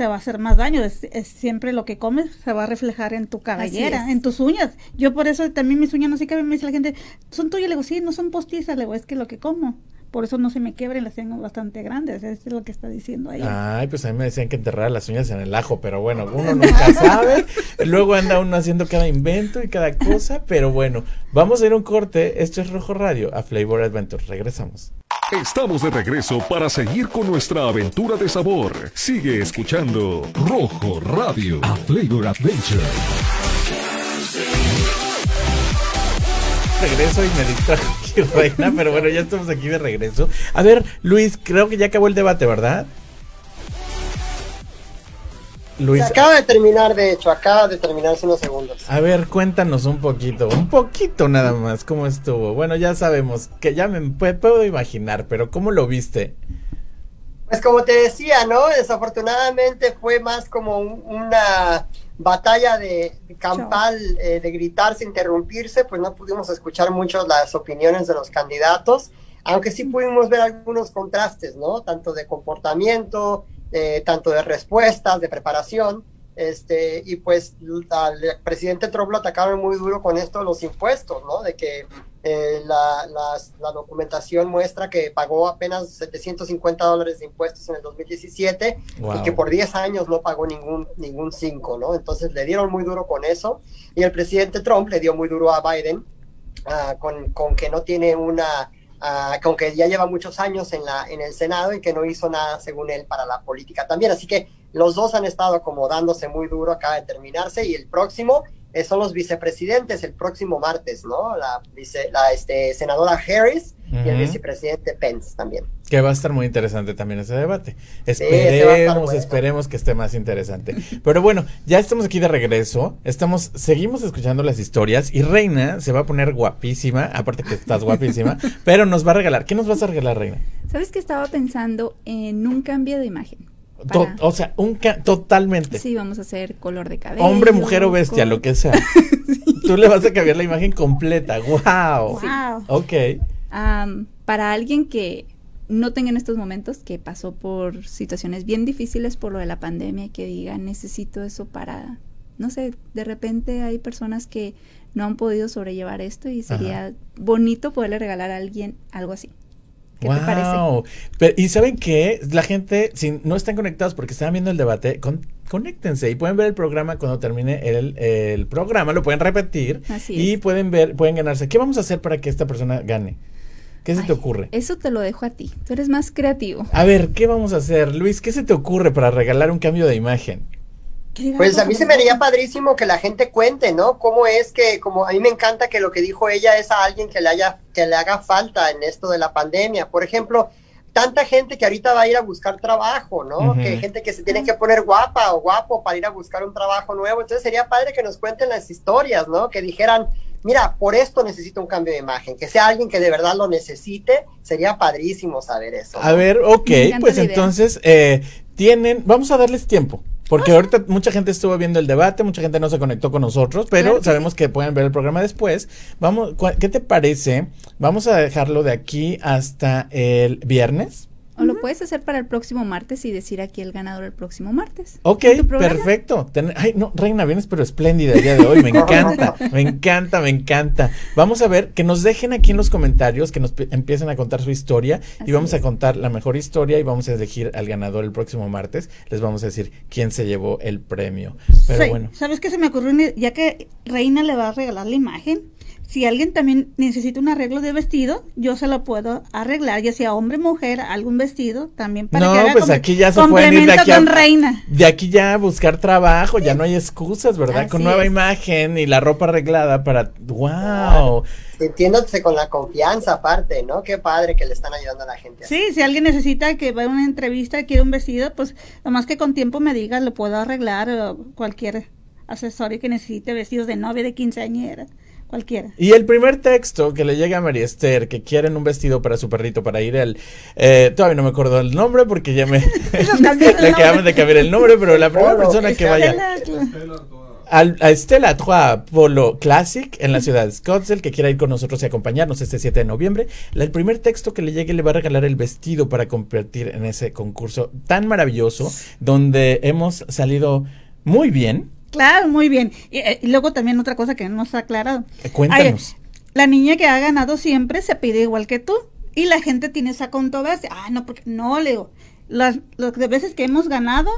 te va a hacer más daño. Es, siempre lo que comes se va a reflejar en tu cabellera, en tus uñas. Yo por eso también mis uñas no se caben. Me dice la gente, ¿son tuyas? Le digo, sí, no son postizas. Le digo, es que lo que como. Por eso no se me quiebren, las tengo bastante grandes. Eso es lo que está diciendo ahí. Ay, pues a mí me decían que enterrar las uñas en el ajo, pero bueno, [LAUGHS] uno nunca sabe. Luego anda uno haciendo cada invento y cada cosa, pero bueno, vamos a ir a un corte. Esto es Rojo Radio a Flavor Adventure. Regresamos. Estamos de regreso para seguir con nuestra aventura de sabor. Sigue escuchando Rojo Radio a Flavor Adventure. Regreso y me distrajo [LAUGHS] Reina, pero bueno, ya estamos aquí de regreso. A ver, Luis, creo que ya acabó el debate, ¿verdad? Luis. acaba de terminar, de hecho, acaba de terminar hace unos segundos. A ver, cuéntanos un poquito, un poquito nada más, cómo estuvo. Bueno, ya sabemos, que ya me puedo imaginar, pero ¿cómo lo viste? Pues como te decía, ¿no? Desafortunadamente fue más como una batalla de, campal, eh, de gritarse, interrumpirse, pues no pudimos escuchar mucho las opiniones de los candidatos, aunque sí pudimos ver algunos contrastes, ¿no? Tanto de comportamiento, eh, tanto de respuestas, de preparación, este, y pues al presidente Trump lo atacaron muy duro con esto los impuestos, ¿no? De que eh, la, la, documentación muestra que pagó apenas 750 dólares de impuestos en el 2017 y que por 10 años no pagó ningún, ningún 5, ¿no? Entonces le dieron muy duro con eso y el presidente Trump le dio muy duro a Biden uh, con, con que no tiene una aunque ah, ya lleva muchos años en, la, en el Senado y que no hizo nada, según él, para la política también. Así que los dos han estado acomodándose muy duro, acaba de terminarse, y el próximo son los vicepresidentes el próximo martes, ¿no? La, la este, senadora Harris y el vicepresidente Pence también. Que va a estar muy interesante también ese debate. Esperemos, esperemos que esté más interesante. Pero bueno, ya estamos aquí de regreso. Estamos, seguimos escuchando las historias y Reina se va a poner guapísima, aparte que estás guapísima, [LAUGHS] pero nos va a regalar. ¿Qué nos vas a regalar, Reina? Sabes que estaba pensando en un cambio de imagen o sea, un totalmente. Sí, vamos a hacer color de cabello. Hombre, mujer o bestia, lo que sea. [LAUGHS] Tú le vas a cambiar la imagen completa. ¡Wow! wow. Ok. para alguien que no tenga en estos momentos, que pasó por situaciones bien difíciles por lo de la pandemia, que diga, necesito eso para, no sé, de repente hay personas que no han podido sobrellevar esto y sería bonito poderle regalar a alguien algo así. ¿Qué wow. te parece? y saben que la gente, si no están conectados porque están viendo el debate, conéctense y pueden ver el programa cuando termine el, el programa, lo pueden repetir y pueden ver, pueden ganarse. ¿Qué vamos a hacer para que esta persona gane? ¿Qué se te ocurre? Eso te lo dejo a ti. Tú eres más creativo. A ver, ¿qué vamos a hacer? Luis, ¿qué se te ocurre para regalar un cambio de imagen? Pues a mí se me haría padrísimo que la gente cuente, ¿no? Cómo es que, como a mí me encanta que lo que dijo ella es a alguien que le haya, que le haga falta en esto de la pandemia. Por ejemplo, tanta gente que ahorita va a ir a buscar trabajo, ¿no? Que gente que se tiene que poner guapa o guapo para ir a buscar un trabajo nuevo. Entonces sería padre que nos cuenten las historias, ¿no? Que dijeran, mira, por esto necesito un cambio de imagen, que sea alguien que de verdad lo necesite, sería padrísimo saber eso. A ver, ok, pues entonces eh, tienen, vamos a darles tiempo. Porque ahorita mucha gente estuvo viendo el debate, mucha gente no se conectó con nosotros, pero sabemos que pueden ver el programa después. Vamos, ¿qué te parece? Vamos a dejarlo de aquí hasta el viernes. O lo puedes hacer para el próximo martes y decir aquí el ganador el próximo martes. Ok, perfecto. ay, no, Reina, vienes pero espléndida el día de hoy. Me [LAUGHS] encanta, me encanta, me encanta. Vamos a ver, que nos dejen aquí en los comentarios, que nos empiecen a contar su historia y vamos a contar la mejor historia y vamos a elegir al ganador el próximo martes. Les vamos a decir quién se llevó el premio. Pero bueno. ¿Sabes qué se me ocurrió? Ya que Reina le va a regalar la imagen si alguien también necesita un arreglo de vestido, yo se lo puedo arreglar, ya sea hombre, mujer, algún vestido, también para no, que pues aquí ya se pueden ir de aquí a, reina. De aquí ya a buscar trabajo, ya no hay excusas, ¿verdad? con nueva imagen y la ropa arreglada para wow. Entiéndose con la confianza aparte, ¿no? Qué padre que le están ayudando a la gente. Sí, si alguien necesita que vaya a una entrevista, quiere un vestido, pues nomás que con tiempo me diga, lo puedo arreglar cualquier asesorio que necesite vestidos de novia, de quinceañera cualquiera. Y el primer texto que le llega a María Esther, que quieren un vestido para su perrito para ir al... Eh, todavía no me acuerdo el nombre porque ya me... [LAUGHS] [LAUGHS] le acaban de cambiar el nombre, pero la primera persona que vaya... Al, a Estela Trois Polo Classic en la ciudad de Scottsdale, que quiera ir con nosotros y acompañarnos este 7 de noviembre. el primer texto que le llegue le va a regalar el vestido para competir en ese concurso tan maravilloso, donde hemos salido muy bien Claro, muy bien. Eh, y, luego también otra cosa que no está aclarado. Eh, cuéntanos. la niña que ha ganado siempre se pide igual que tú. Y la gente tiene esa controversia. Ah, no, porque no, Leo. Las, las veces que hemos ganado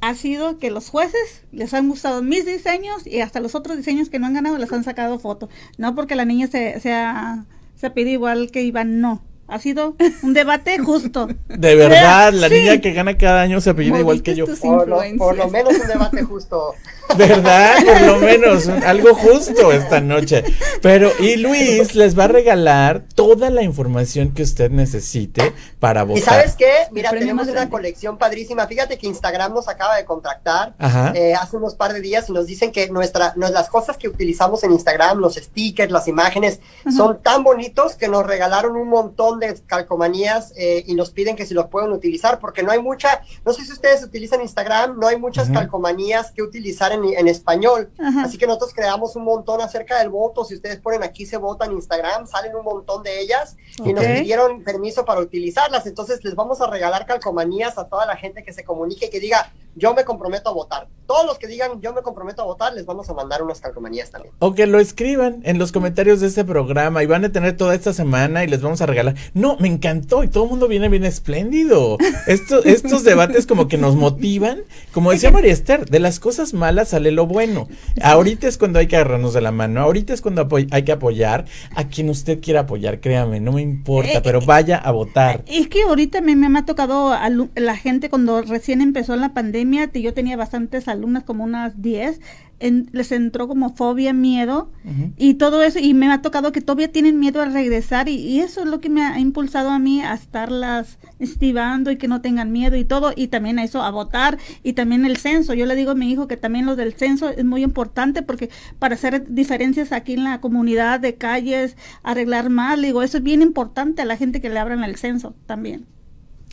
ha sido que los jueces les han gustado mis diseños y hasta los otros diseños que no han ganado les han sacado foto. No porque la niña se, se pide igual que Iván, no. Ha sido un debate justo. [LAUGHS] De verdad, la niña que gana cada año se apellida igual que yo. Por lo, por lo, menos un debate justo. [LAUGHS] ¿Verdad? Por lo menos, algo justo esta noche. Pero, y Luis les va a regalar toda la información que usted necesite para votar. ¿Y sabes qué? Mira, tenemos una colección padrísima. Fíjate que Instagram nos acaba de contactar eh, hace unos par de días y nos dicen que nuestra, las cosas que utilizamos en Instagram, los stickers, las imágenes, son tan bonitos que nos regalaron un montón de calcomanías eh, y nos piden que si los pueden utilizar porque no hay mucha, no sé si ustedes utilizan Instagram, no hay muchas calcomanías que utilizar en en, español. Así que nosotros creamos un montón acerca del voto. Si ustedes ponen aquí se vota en Instagram, salen un montón de ellas y nos pidieron permiso para utilizarlas. Entonces les vamos a regalar calcomanías a toda la gente que se comunique y que diga, yo me comprometo a votar. Todos los que digan yo me comprometo a votar, les vamos a mandar unas calcomanías también. O que lo escriban en los comentarios de este programa y van a tener toda esta semana y les vamos a regalar. No, me encantó y todo el mundo viene bien espléndido. Estos, [LAUGHS] estos debates como que nos motivan. Como decía María Esther, de las cosas malas sale lo bueno. Ahorita es cuando hay que agarrarnos de la mano. Ahorita es cuando hay que apoyar a quien usted quiera apoyar, créame, no me importa, eh, pero vaya a votar. Es que ahorita me, me ha tocado a la gente cuando recién empezó la pandemia yo tenía bastantes alumnas, como unas 10, les entró como fobia, miedo y todo eso, y me ha tocado que todavía tienen miedo a regresar y, eso es lo que me ha impulsado a mí a estarlas estivando y que no tengan miedo y todo, y también a eso, a votar y también el censo. Yo le digo a mi hijo que también lo del censo es muy importante porque para hacer diferencias aquí en la comunidad de calles, arreglar más, digo, eso es bien importante a la gente que le abran el censo también.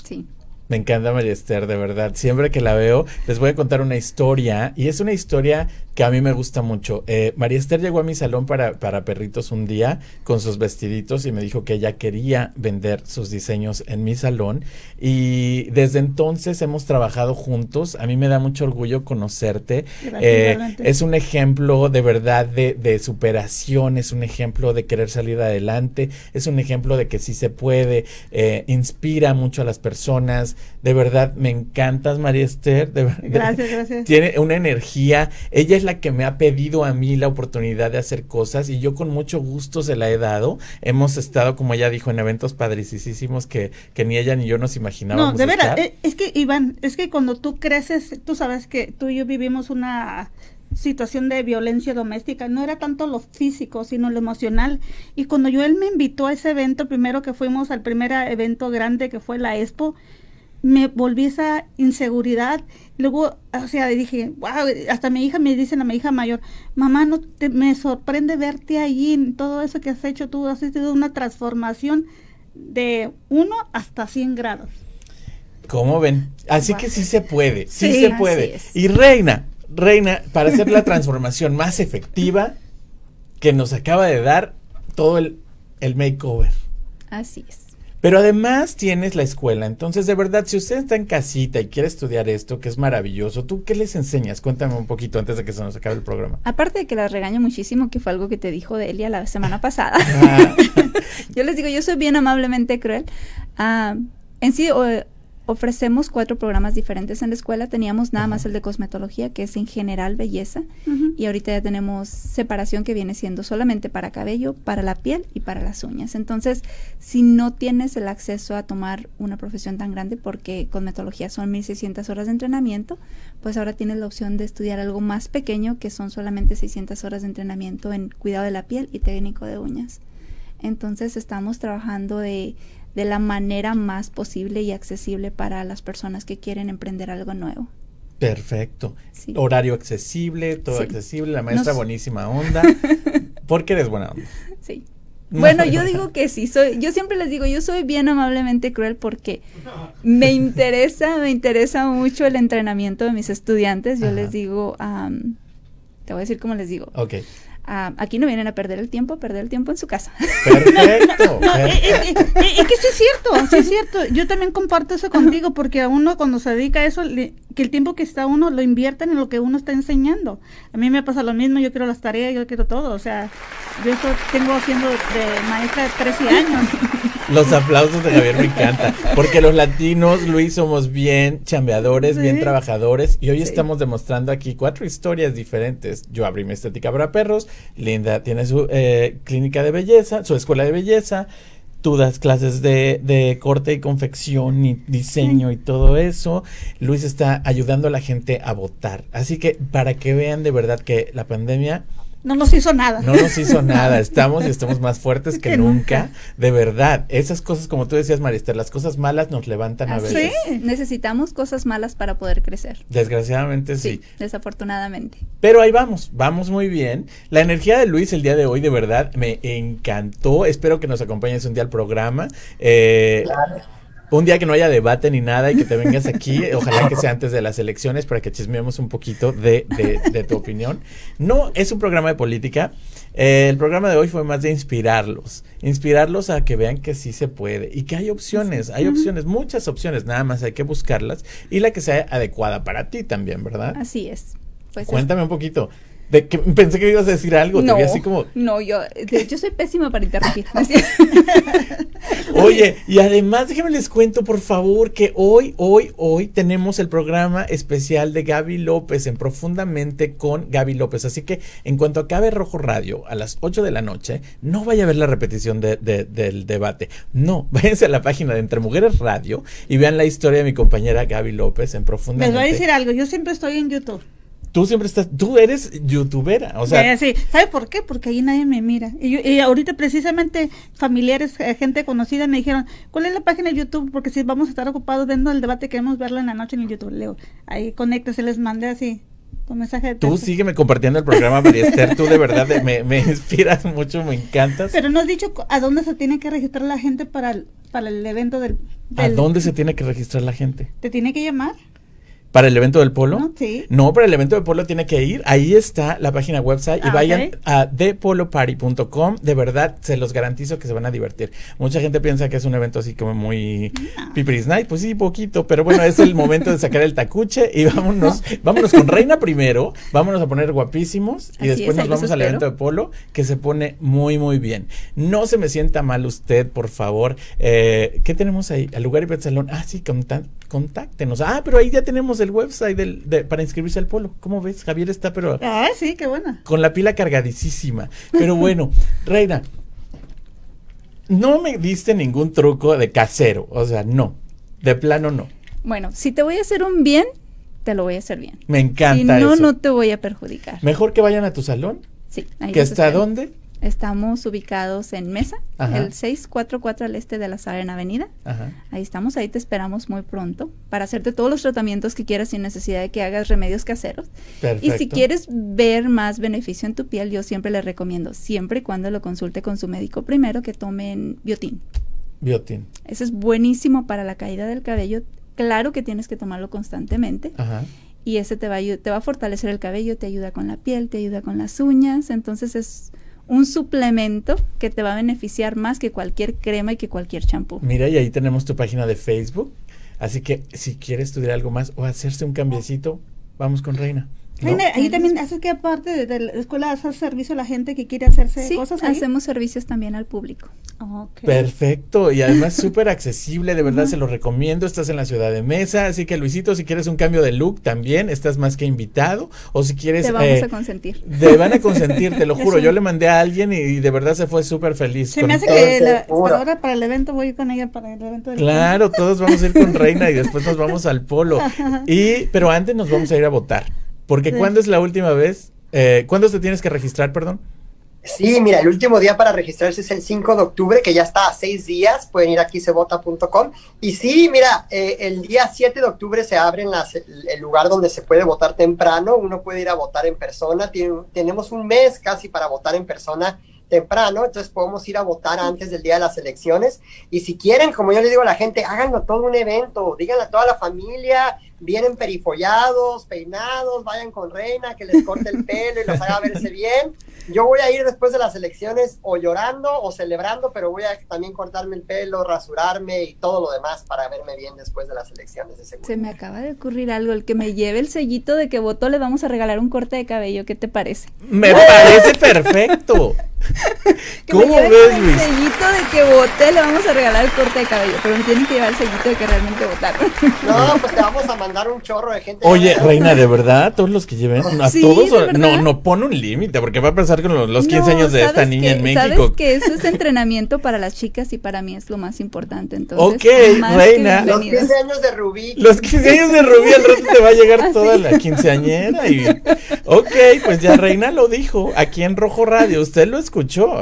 Sí. Me encanta María Esther, de verdad. Siempre que la veo, les voy a contar una historia. Y es una historia que a mí me gusta mucho. Eh, María Esther llegó a mi salón para, para perritos un día con sus vestiditos y me dijo que ella quería vender sus diseños en mi salón. Y desde entonces hemos trabajado juntos. A mí me da mucho orgullo conocerte. Eh, es un ejemplo de verdad de, de superación, es un ejemplo de querer salir adelante, es un ejemplo de que sí se puede, eh, inspira mucho a las personas de verdad, me encantas, María Esther. gracias, [LAUGHS] gracias. Tiene una energía. Ella es la que me ha pedido a mí la oportunidad de hacer cosas y yo con mucho gusto se la he dado. Hemos estado, como ella dijo, en eventos padricísimos que, que ni ella ni yo nos imaginábamos. No, de verdad, eh, es que Iván, es que cuando tú creces, tú sabes que tú y yo vivimos una situación de violencia doméstica, no era tanto lo físico, sino lo emocional. Y cuando yo él me invitó a ese evento, primero que fuimos al primer evento grande que fue la Expo, me volví esa inseguridad. Luego, o sea, dije, wow, hasta mi hija me dice, a mi hija mayor, mamá, no te, me sorprende verte allí, en todo eso que has hecho tú, has tenido una transformación de 1 hasta 100 grados. ¿Cómo ven? Así que sí se puede, sí, se puede. Y Reina, Reina, para hacer la transformación más efectiva que nos acaba de dar todo el, el makeover. Así es. Pero además tienes la escuela. Entonces, de verdad, si usted está en casita y quiere estudiar esto, que es maravilloso, ¿tú qué les enseñas? Cuéntame un poquito antes de que se nos acabe el programa. Aparte de que las regaño muchísimo, que fue algo que te dijo Delia la semana pasada. Ah. [LAUGHS] yo les digo, yo soy bien amablemente cruel. Ah, en sí, ofrecemos cuatro programas diferentes en la escuela. Teníamos nada más el de cosmetología, que es en general belleza, y ahorita ya tenemos separación que viene siendo solamente para cabello, para la piel y para las uñas. Entonces, si no tienes el acceso a tomar una profesión tan grande, porque cosmetología son 1600 horas de entrenamiento, pues ahora tienes la opción de estudiar algo más pequeño, que son solamente 600 horas de entrenamiento en cuidado de la piel y técnico de uñas. Entonces, estamos trabajando de de la manera más posible y accesible para las personas que quieren emprender algo nuevo. Perfecto. Horario accesible, todo accesible, la maestra buenísima onda. [LAUGHS] porque eres buena onda. Sí. Bueno, yo digo que sí, soy, yo siempre les digo, yo soy bien amablemente cruel porque me interesa, me interesa mucho el entrenamiento de mis estudiantes. Yo les digo, te voy a decir cómo les digo. Ok. Ah, aquí no vienen a perder el tiempo, perder el tiempo en su casa. Perfecto. [LAUGHS] es, que sí es cierto, sí es cierto. Yo también comparto eso contigo porque a uno cuando se dedica a eso, que el tiempo que está uno lo invierten en lo que uno está enseñando. A mí me pasa lo mismo, yo quiero las tareas, yo quiero todo. O sea, yo eso tengo haciendo de maestra de 13 años. Los aplausos de Javier me encantan. Porque los latinos, Luis, somos bien chambeadores, bien trabajadores. Y hoy estamos demostrando aquí cuatro historias diferentes. Yo abrí mi estética para perros. Linda tiene su eh, clínica de belleza, su escuela de belleza. Tú das clases de, de corte y confección y diseño y todo eso. Luis está ayudando a la gente a votar. Así que para que vean de verdad que la pandemia no nos hizo nada. No nos hizo nada. Estamos y estamos más fuertes [LAUGHS] que, nunca. De verdad. Esas cosas, como tú decías, Marister, las cosas malas nos levantan a veces. Sí, necesitamos cosas malas para poder crecer. Desgraciadamente sí. Desafortunadamente. Pero ahí vamos, vamos muy bien. La energía de Luis el día de hoy, de verdad, me encantó. Espero que nos acompañes un día al programa. Eh, claro un día que no haya debate ni nada y que te vengas aquí, [LAUGHS] ojalá que sea antes de las elecciones para que chismeemos un poquito de, de, tu opinión. No es un programa de política. Eh, el programa de hoy fue más de inspirarlos, inspirarlos a que vean que sí se puede y que hay opciones, hay opciones, muchas opciones, nada más hay que buscarlas y la que sea adecuada para ti también, ¿verdad? Así es. Pues Cuéntame un poquito. De que pensé que ibas a decir algo, no, así como... No, yo, yo soy pésima para interrumpir. [LAUGHS] Oye, y además déjenme les cuento, por favor, que hoy, hoy, hoy tenemos el programa especial de Gaby López en Profundamente con Gaby López. Así que en cuanto acabe Rojo Radio a las 8 de la noche, no vaya a ver la repetición de, del debate. No, [LAUGHS] váyanse a la página de Entre Mujeres Radio y vean la historia de mi compañera Gaby López en Profundamente. Les voy a decir algo, yo siempre estoy en YouTube tú siempre estás, tú eres youtubera, o sea. Sí, ¿sabe por qué? Porque ahí nadie me mira. Y, ahorita precisamente familiares, eh, gente conocida me dijeron, ¿cuál es la página de YouTube? Porque si vamos a estar ocupados viendo el debate, queremos verlo en la noche en el YouTube. Leo, ahí se les mandé así tu mensaje de Tú sígueme compartiendo el programa, María Esther, tú de verdad me, me, inspiras mucho, me encantas. Pero no has dicho a dónde se tiene que registrar la gente para el, para el evento del, del... ¿A dónde se tiene que registrar la gente? ¿Te tiene que llamar? ¿Para el evento del polo? No, sí. No, para el evento del polo tiene que ir. Ahí está la página website y ah, vayan a thepoloparty.com. De verdad, se los garantizo que se van a divertir. Mucha gente piensa que es un evento así como muy pipiris night. Pues sí, poquito, pero bueno, es el momento de sacar el tacuche y vámonos, [LAUGHS] vámonos con Reina primero. Vámonos a poner guapísimos y después nos vamos al evento de polo que se pone muy, muy bien. No se me sienta mal usted, por favor. Eh, ¿Qué tenemos ahí? Al lugar y salón. Ah, sí, contáctenos. Ah, pero ahí ya tenemos el website del, para inscribirse al polo. ¿Cómo ves? Javier está, pero. Ah, sí, qué buena. Con la pila cargadísima. Pero [LAUGHS] bueno, Reina, no me diste ningún truco de casero. O sea, no. De plano, no. Bueno, si te voy a hacer un bien, te lo voy a hacer bien. Me encanta. Si no, no te voy a perjudicar. Mejor que vayan a tu salón. Sí. Ahí ¿Que está dónde? Estamos ubicados en Mesa, el 644 al este de la Saren Avenida. Ahí estamos, ahí te esperamos muy pronto para hacerte todos los tratamientos que quieras sin necesidad de que hagas remedios caseros. Y si quieres ver más beneficio en tu piel, yo siempre le recomiendo, siempre y cuando lo consulte con su médico primero, que tomen biotín. Biotín. Ese es buenísimo para la caída del cabello. Claro que tienes que tomarlo constantemente. Y ese te va, a, te va a fortalecer el cabello, te ayuda con la piel, te ayuda con las uñas. Entonces es un suplemento que te va a beneficiar más que cualquier crema y que cualquier champú. Mira, y ahí tenemos tu página de Facebook. Así que si quieres estudiar algo más o hacerse un cambiecito, vamos con Reina ahí también haces que aparte de, la escuela haces servicio a la gente que quiere hacerse sí, cosas. hacemos servicios también al público. Perfecto, y además [LAUGHS] súper accesible, de verdad se lo recomiendo, estás en la ciudad de Mesa, así que Luisito, si quieres un cambio de look también, estás más que invitado, o si quieres... Te vamos eh, a consentir. Te van a consentir, te lo [LAUGHS] juro, yo le mandé a alguien y, de verdad se fue súper feliz. Se me hace que ahora para el evento voy con ella para el evento del Claro, todos vamos a ir con [LAUGHS] Reina y después nos vamos al polo. Y, pero antes nos vamos a ir a votar. Porque ¿cuándo es la última vez? Eh, ¿Cuándo te tienes que registrar, perdón? Sí, mira, el último día para registrarse es el 5 de octubre, que ya está a seis días. Pueden ir aquí sebota.com. Y sí, mira, eh, el día 7 de octubre se abre el lugar donde se puede votar temprano. Uno puede ir a votar en persona. tenemos un mes casi para votar en persona temprano, entonces podemos ir a votar antes del día de las elecciones. Y si quieren, como yo les digo a la gente, háganlo todo un evento, díganle a toda la familia, vienen perifollados, peinados, vayan con reina, que les corte el pelo y los haga verse bien. Yo voy a ir después de las elecciones o llorando o celebrando, pero voy a también cortarme el pelo, rasurarme y todo lo demás para verme bien después de las elecciones. De Se me acaba de ocurrir algo, el que me lleve el sellito de que votó le vamos a regalar un corte de cabello, ¿qué te parece? Me parece perfecto. ¿Cómo ves, Luis? El sellito de que voté le vamos a regalar el corte de cabello, pero me tienen que llevar el sellito de que realmente votaron. No, pues te vamos a mandar un chorro de gente. Oye, Reina, ¿de verdad? ¿Todos los que lleven? ¿A todos? No, no pone un límite, porque va a pensar con los, 15 años de esta niña en México. Sabes que eso es entrenamiento para las chicas y para mí es lo más importante. Entonces, ok, Reina. Los 15 años de Rubí. Los 15 años de Rubí, al rato te va a llegar ¿Ah, toda la quinceañera. Y... Ok, pues ya Reina lo dijo aquí en Rojo Radio. Usted lo escuchó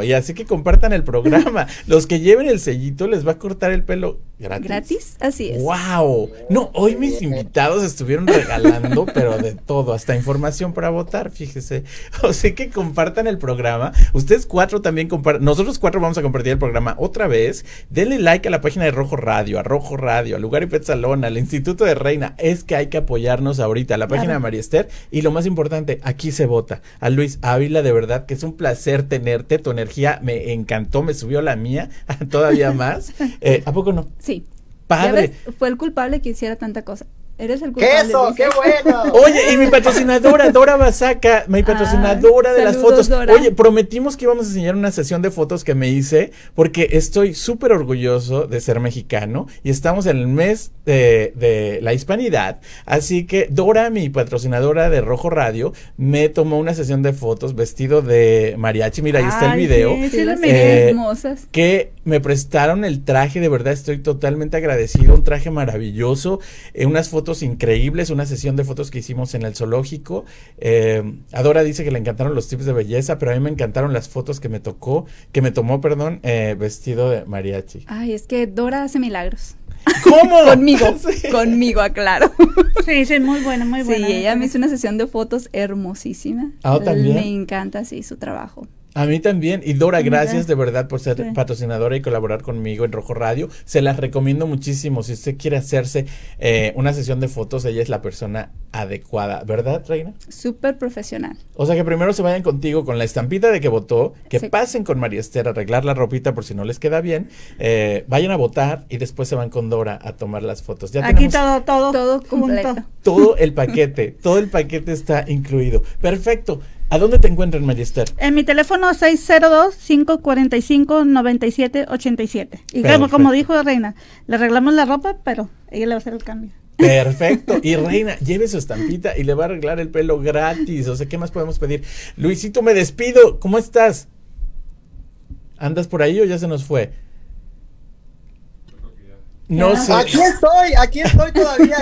y así que compartan el programa. [LAUGHS] Los que lleven el sellito les va a cortar el pelo gratis. Gratis, así es. Wow. No, hoy mis invitados estuvieron regalando, [LAUGHS] pero de todo, hasta información para votar, fíjese. [LAUGHS] O sea que compartan el programa. Ustedes cuatro también compartan. Nosotros cuatro vamos a compartir el programa otra vez. Denle like a la página de Rojo Radio, a Rojo Radio, a Lugar y Pet Salón, al Instituto de Reina. Es que hay que apoyarnos ahorita, a la página de María Esther. Y lo más importante, aquí se vota. A Luis Ávila, de verdad que es un placer Tu energía me encantó, me subió la mía [LAUGHS] todavía más. [LAUGHS] Eh, ¿A poco no? Sí. Padre. Fue el culpable que hiciera tanta cosa. Eres el culpable. ¡Queso! ¡Qué bueno! [LAUGHS] Oye, y mi patrocinadora, Dora Basaca, mi patrocinadora de las fotos. Oye, prometimos que íbamos a enseñar una sesión de fotos que me hice, porque estoy súper orgulloso de ser mexicano y estamos en el mes de, de, la hispanidad. Así que Dora, mi patrocinadora de Rojo Radio, me tomó una sesión de fotos vestido de mariachi. Mira, ahí está el video. Sí, sí, las eh, hermosas. Que me prestaron el traje, de verdad estoy totalmente agradecido. Un traje maravilloso, eh, unas fotos increíbles, una sesión de fotos que hicimos en el zoológico. Eh, Adora dice que le encantaron los tips de belleza, pero a mí me encantaron las fotos que me tocó, que me tomó, perdón, eh, vestido de mariachi. Ay, es que Dora hace milagros. ¿Cómo? [LAUGHS] conmigo, [LAUGHS] conmigo, aclaro. Sí, sí, muy buena, muy buena. Sí, ella me hizo una sesión de fotos hermosísima. Ah, también. Me encanta, sí, su trabajo. A mí también. Y Dora, gracias de verdad por ser patrocinadora y colaborar conmigo en Rojo Radio. Se las recomiendo muchísimo. Si usted quiere hacerse eh, una sesión de fotos, ella es la persona adecuada. ¿Verdad, Reina? Súper profesional. O sea que primero se vayan contigo con la estampita de que votó, que pasen con María Esther a arreglar la ropita por si no les queda bien, eh, vayan a votar y después se van con Dora a tomar las fotos. Ya Aquí todo, todo, todo completo. Todo el paquete, todo el paquete está incluido. Perfecto. ¿A dónde te encuentran, Magister? En mi teléfono 602-545-9787. Y como, como dijo Reina, le arreglamos la ropa, pero ella le va a hacer el cambio. Perfecto. Y [LAUGHS] Reina, lleve su estampita y le va a arreglar el pelo gratis. O sea, ¿qué más podemos pedir? Luisito, me despido. ¿Cómo estás? ¿Andas por ahí o ya se nos fue? No sé. Aquí estoy, aquí estoy todavía.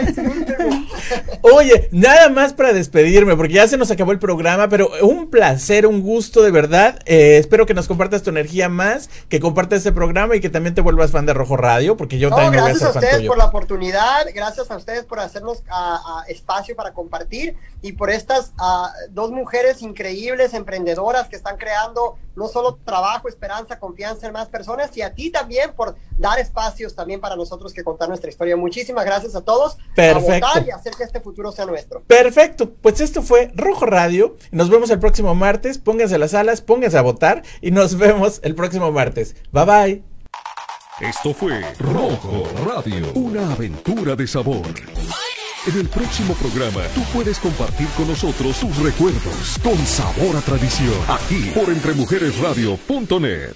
Oye, nada más para despedirme, porque ya se nos acabó el programa, pero un placer, un gusto de verdad. Eh, espero que nos compartas tu energía más, que compartas este programa y que también te vuelvas fan de Rojo Radio, porque yo también me voy a Gracias a ustedes por la oportunidad, gracias a ustedes por hacernos espacio para compartir y por estas dos mujeres increíbles, emprendedoras que están creando no solo trabajo, esperanza, confianza en más personas, y a ti también por dar espacios también para nosotros nosotros que contar nuestra historia. Muchísimas gracias a todos. Perfecto. A votar y hacer que este futuro sea nuestro. Perfecto. Pues esto fue Rojo Radio. Nos vemos el próximo martes. Pónganse las alas, pónganse a votar y nos vemos el próximo martes. Bye bye. Esto fue Rojo Radio, una aventura de sabor. En el próximo programa, tú puedes compartir con nosotros tus recuerdos con sabor a tradición, aquí por entremujeresradio.net.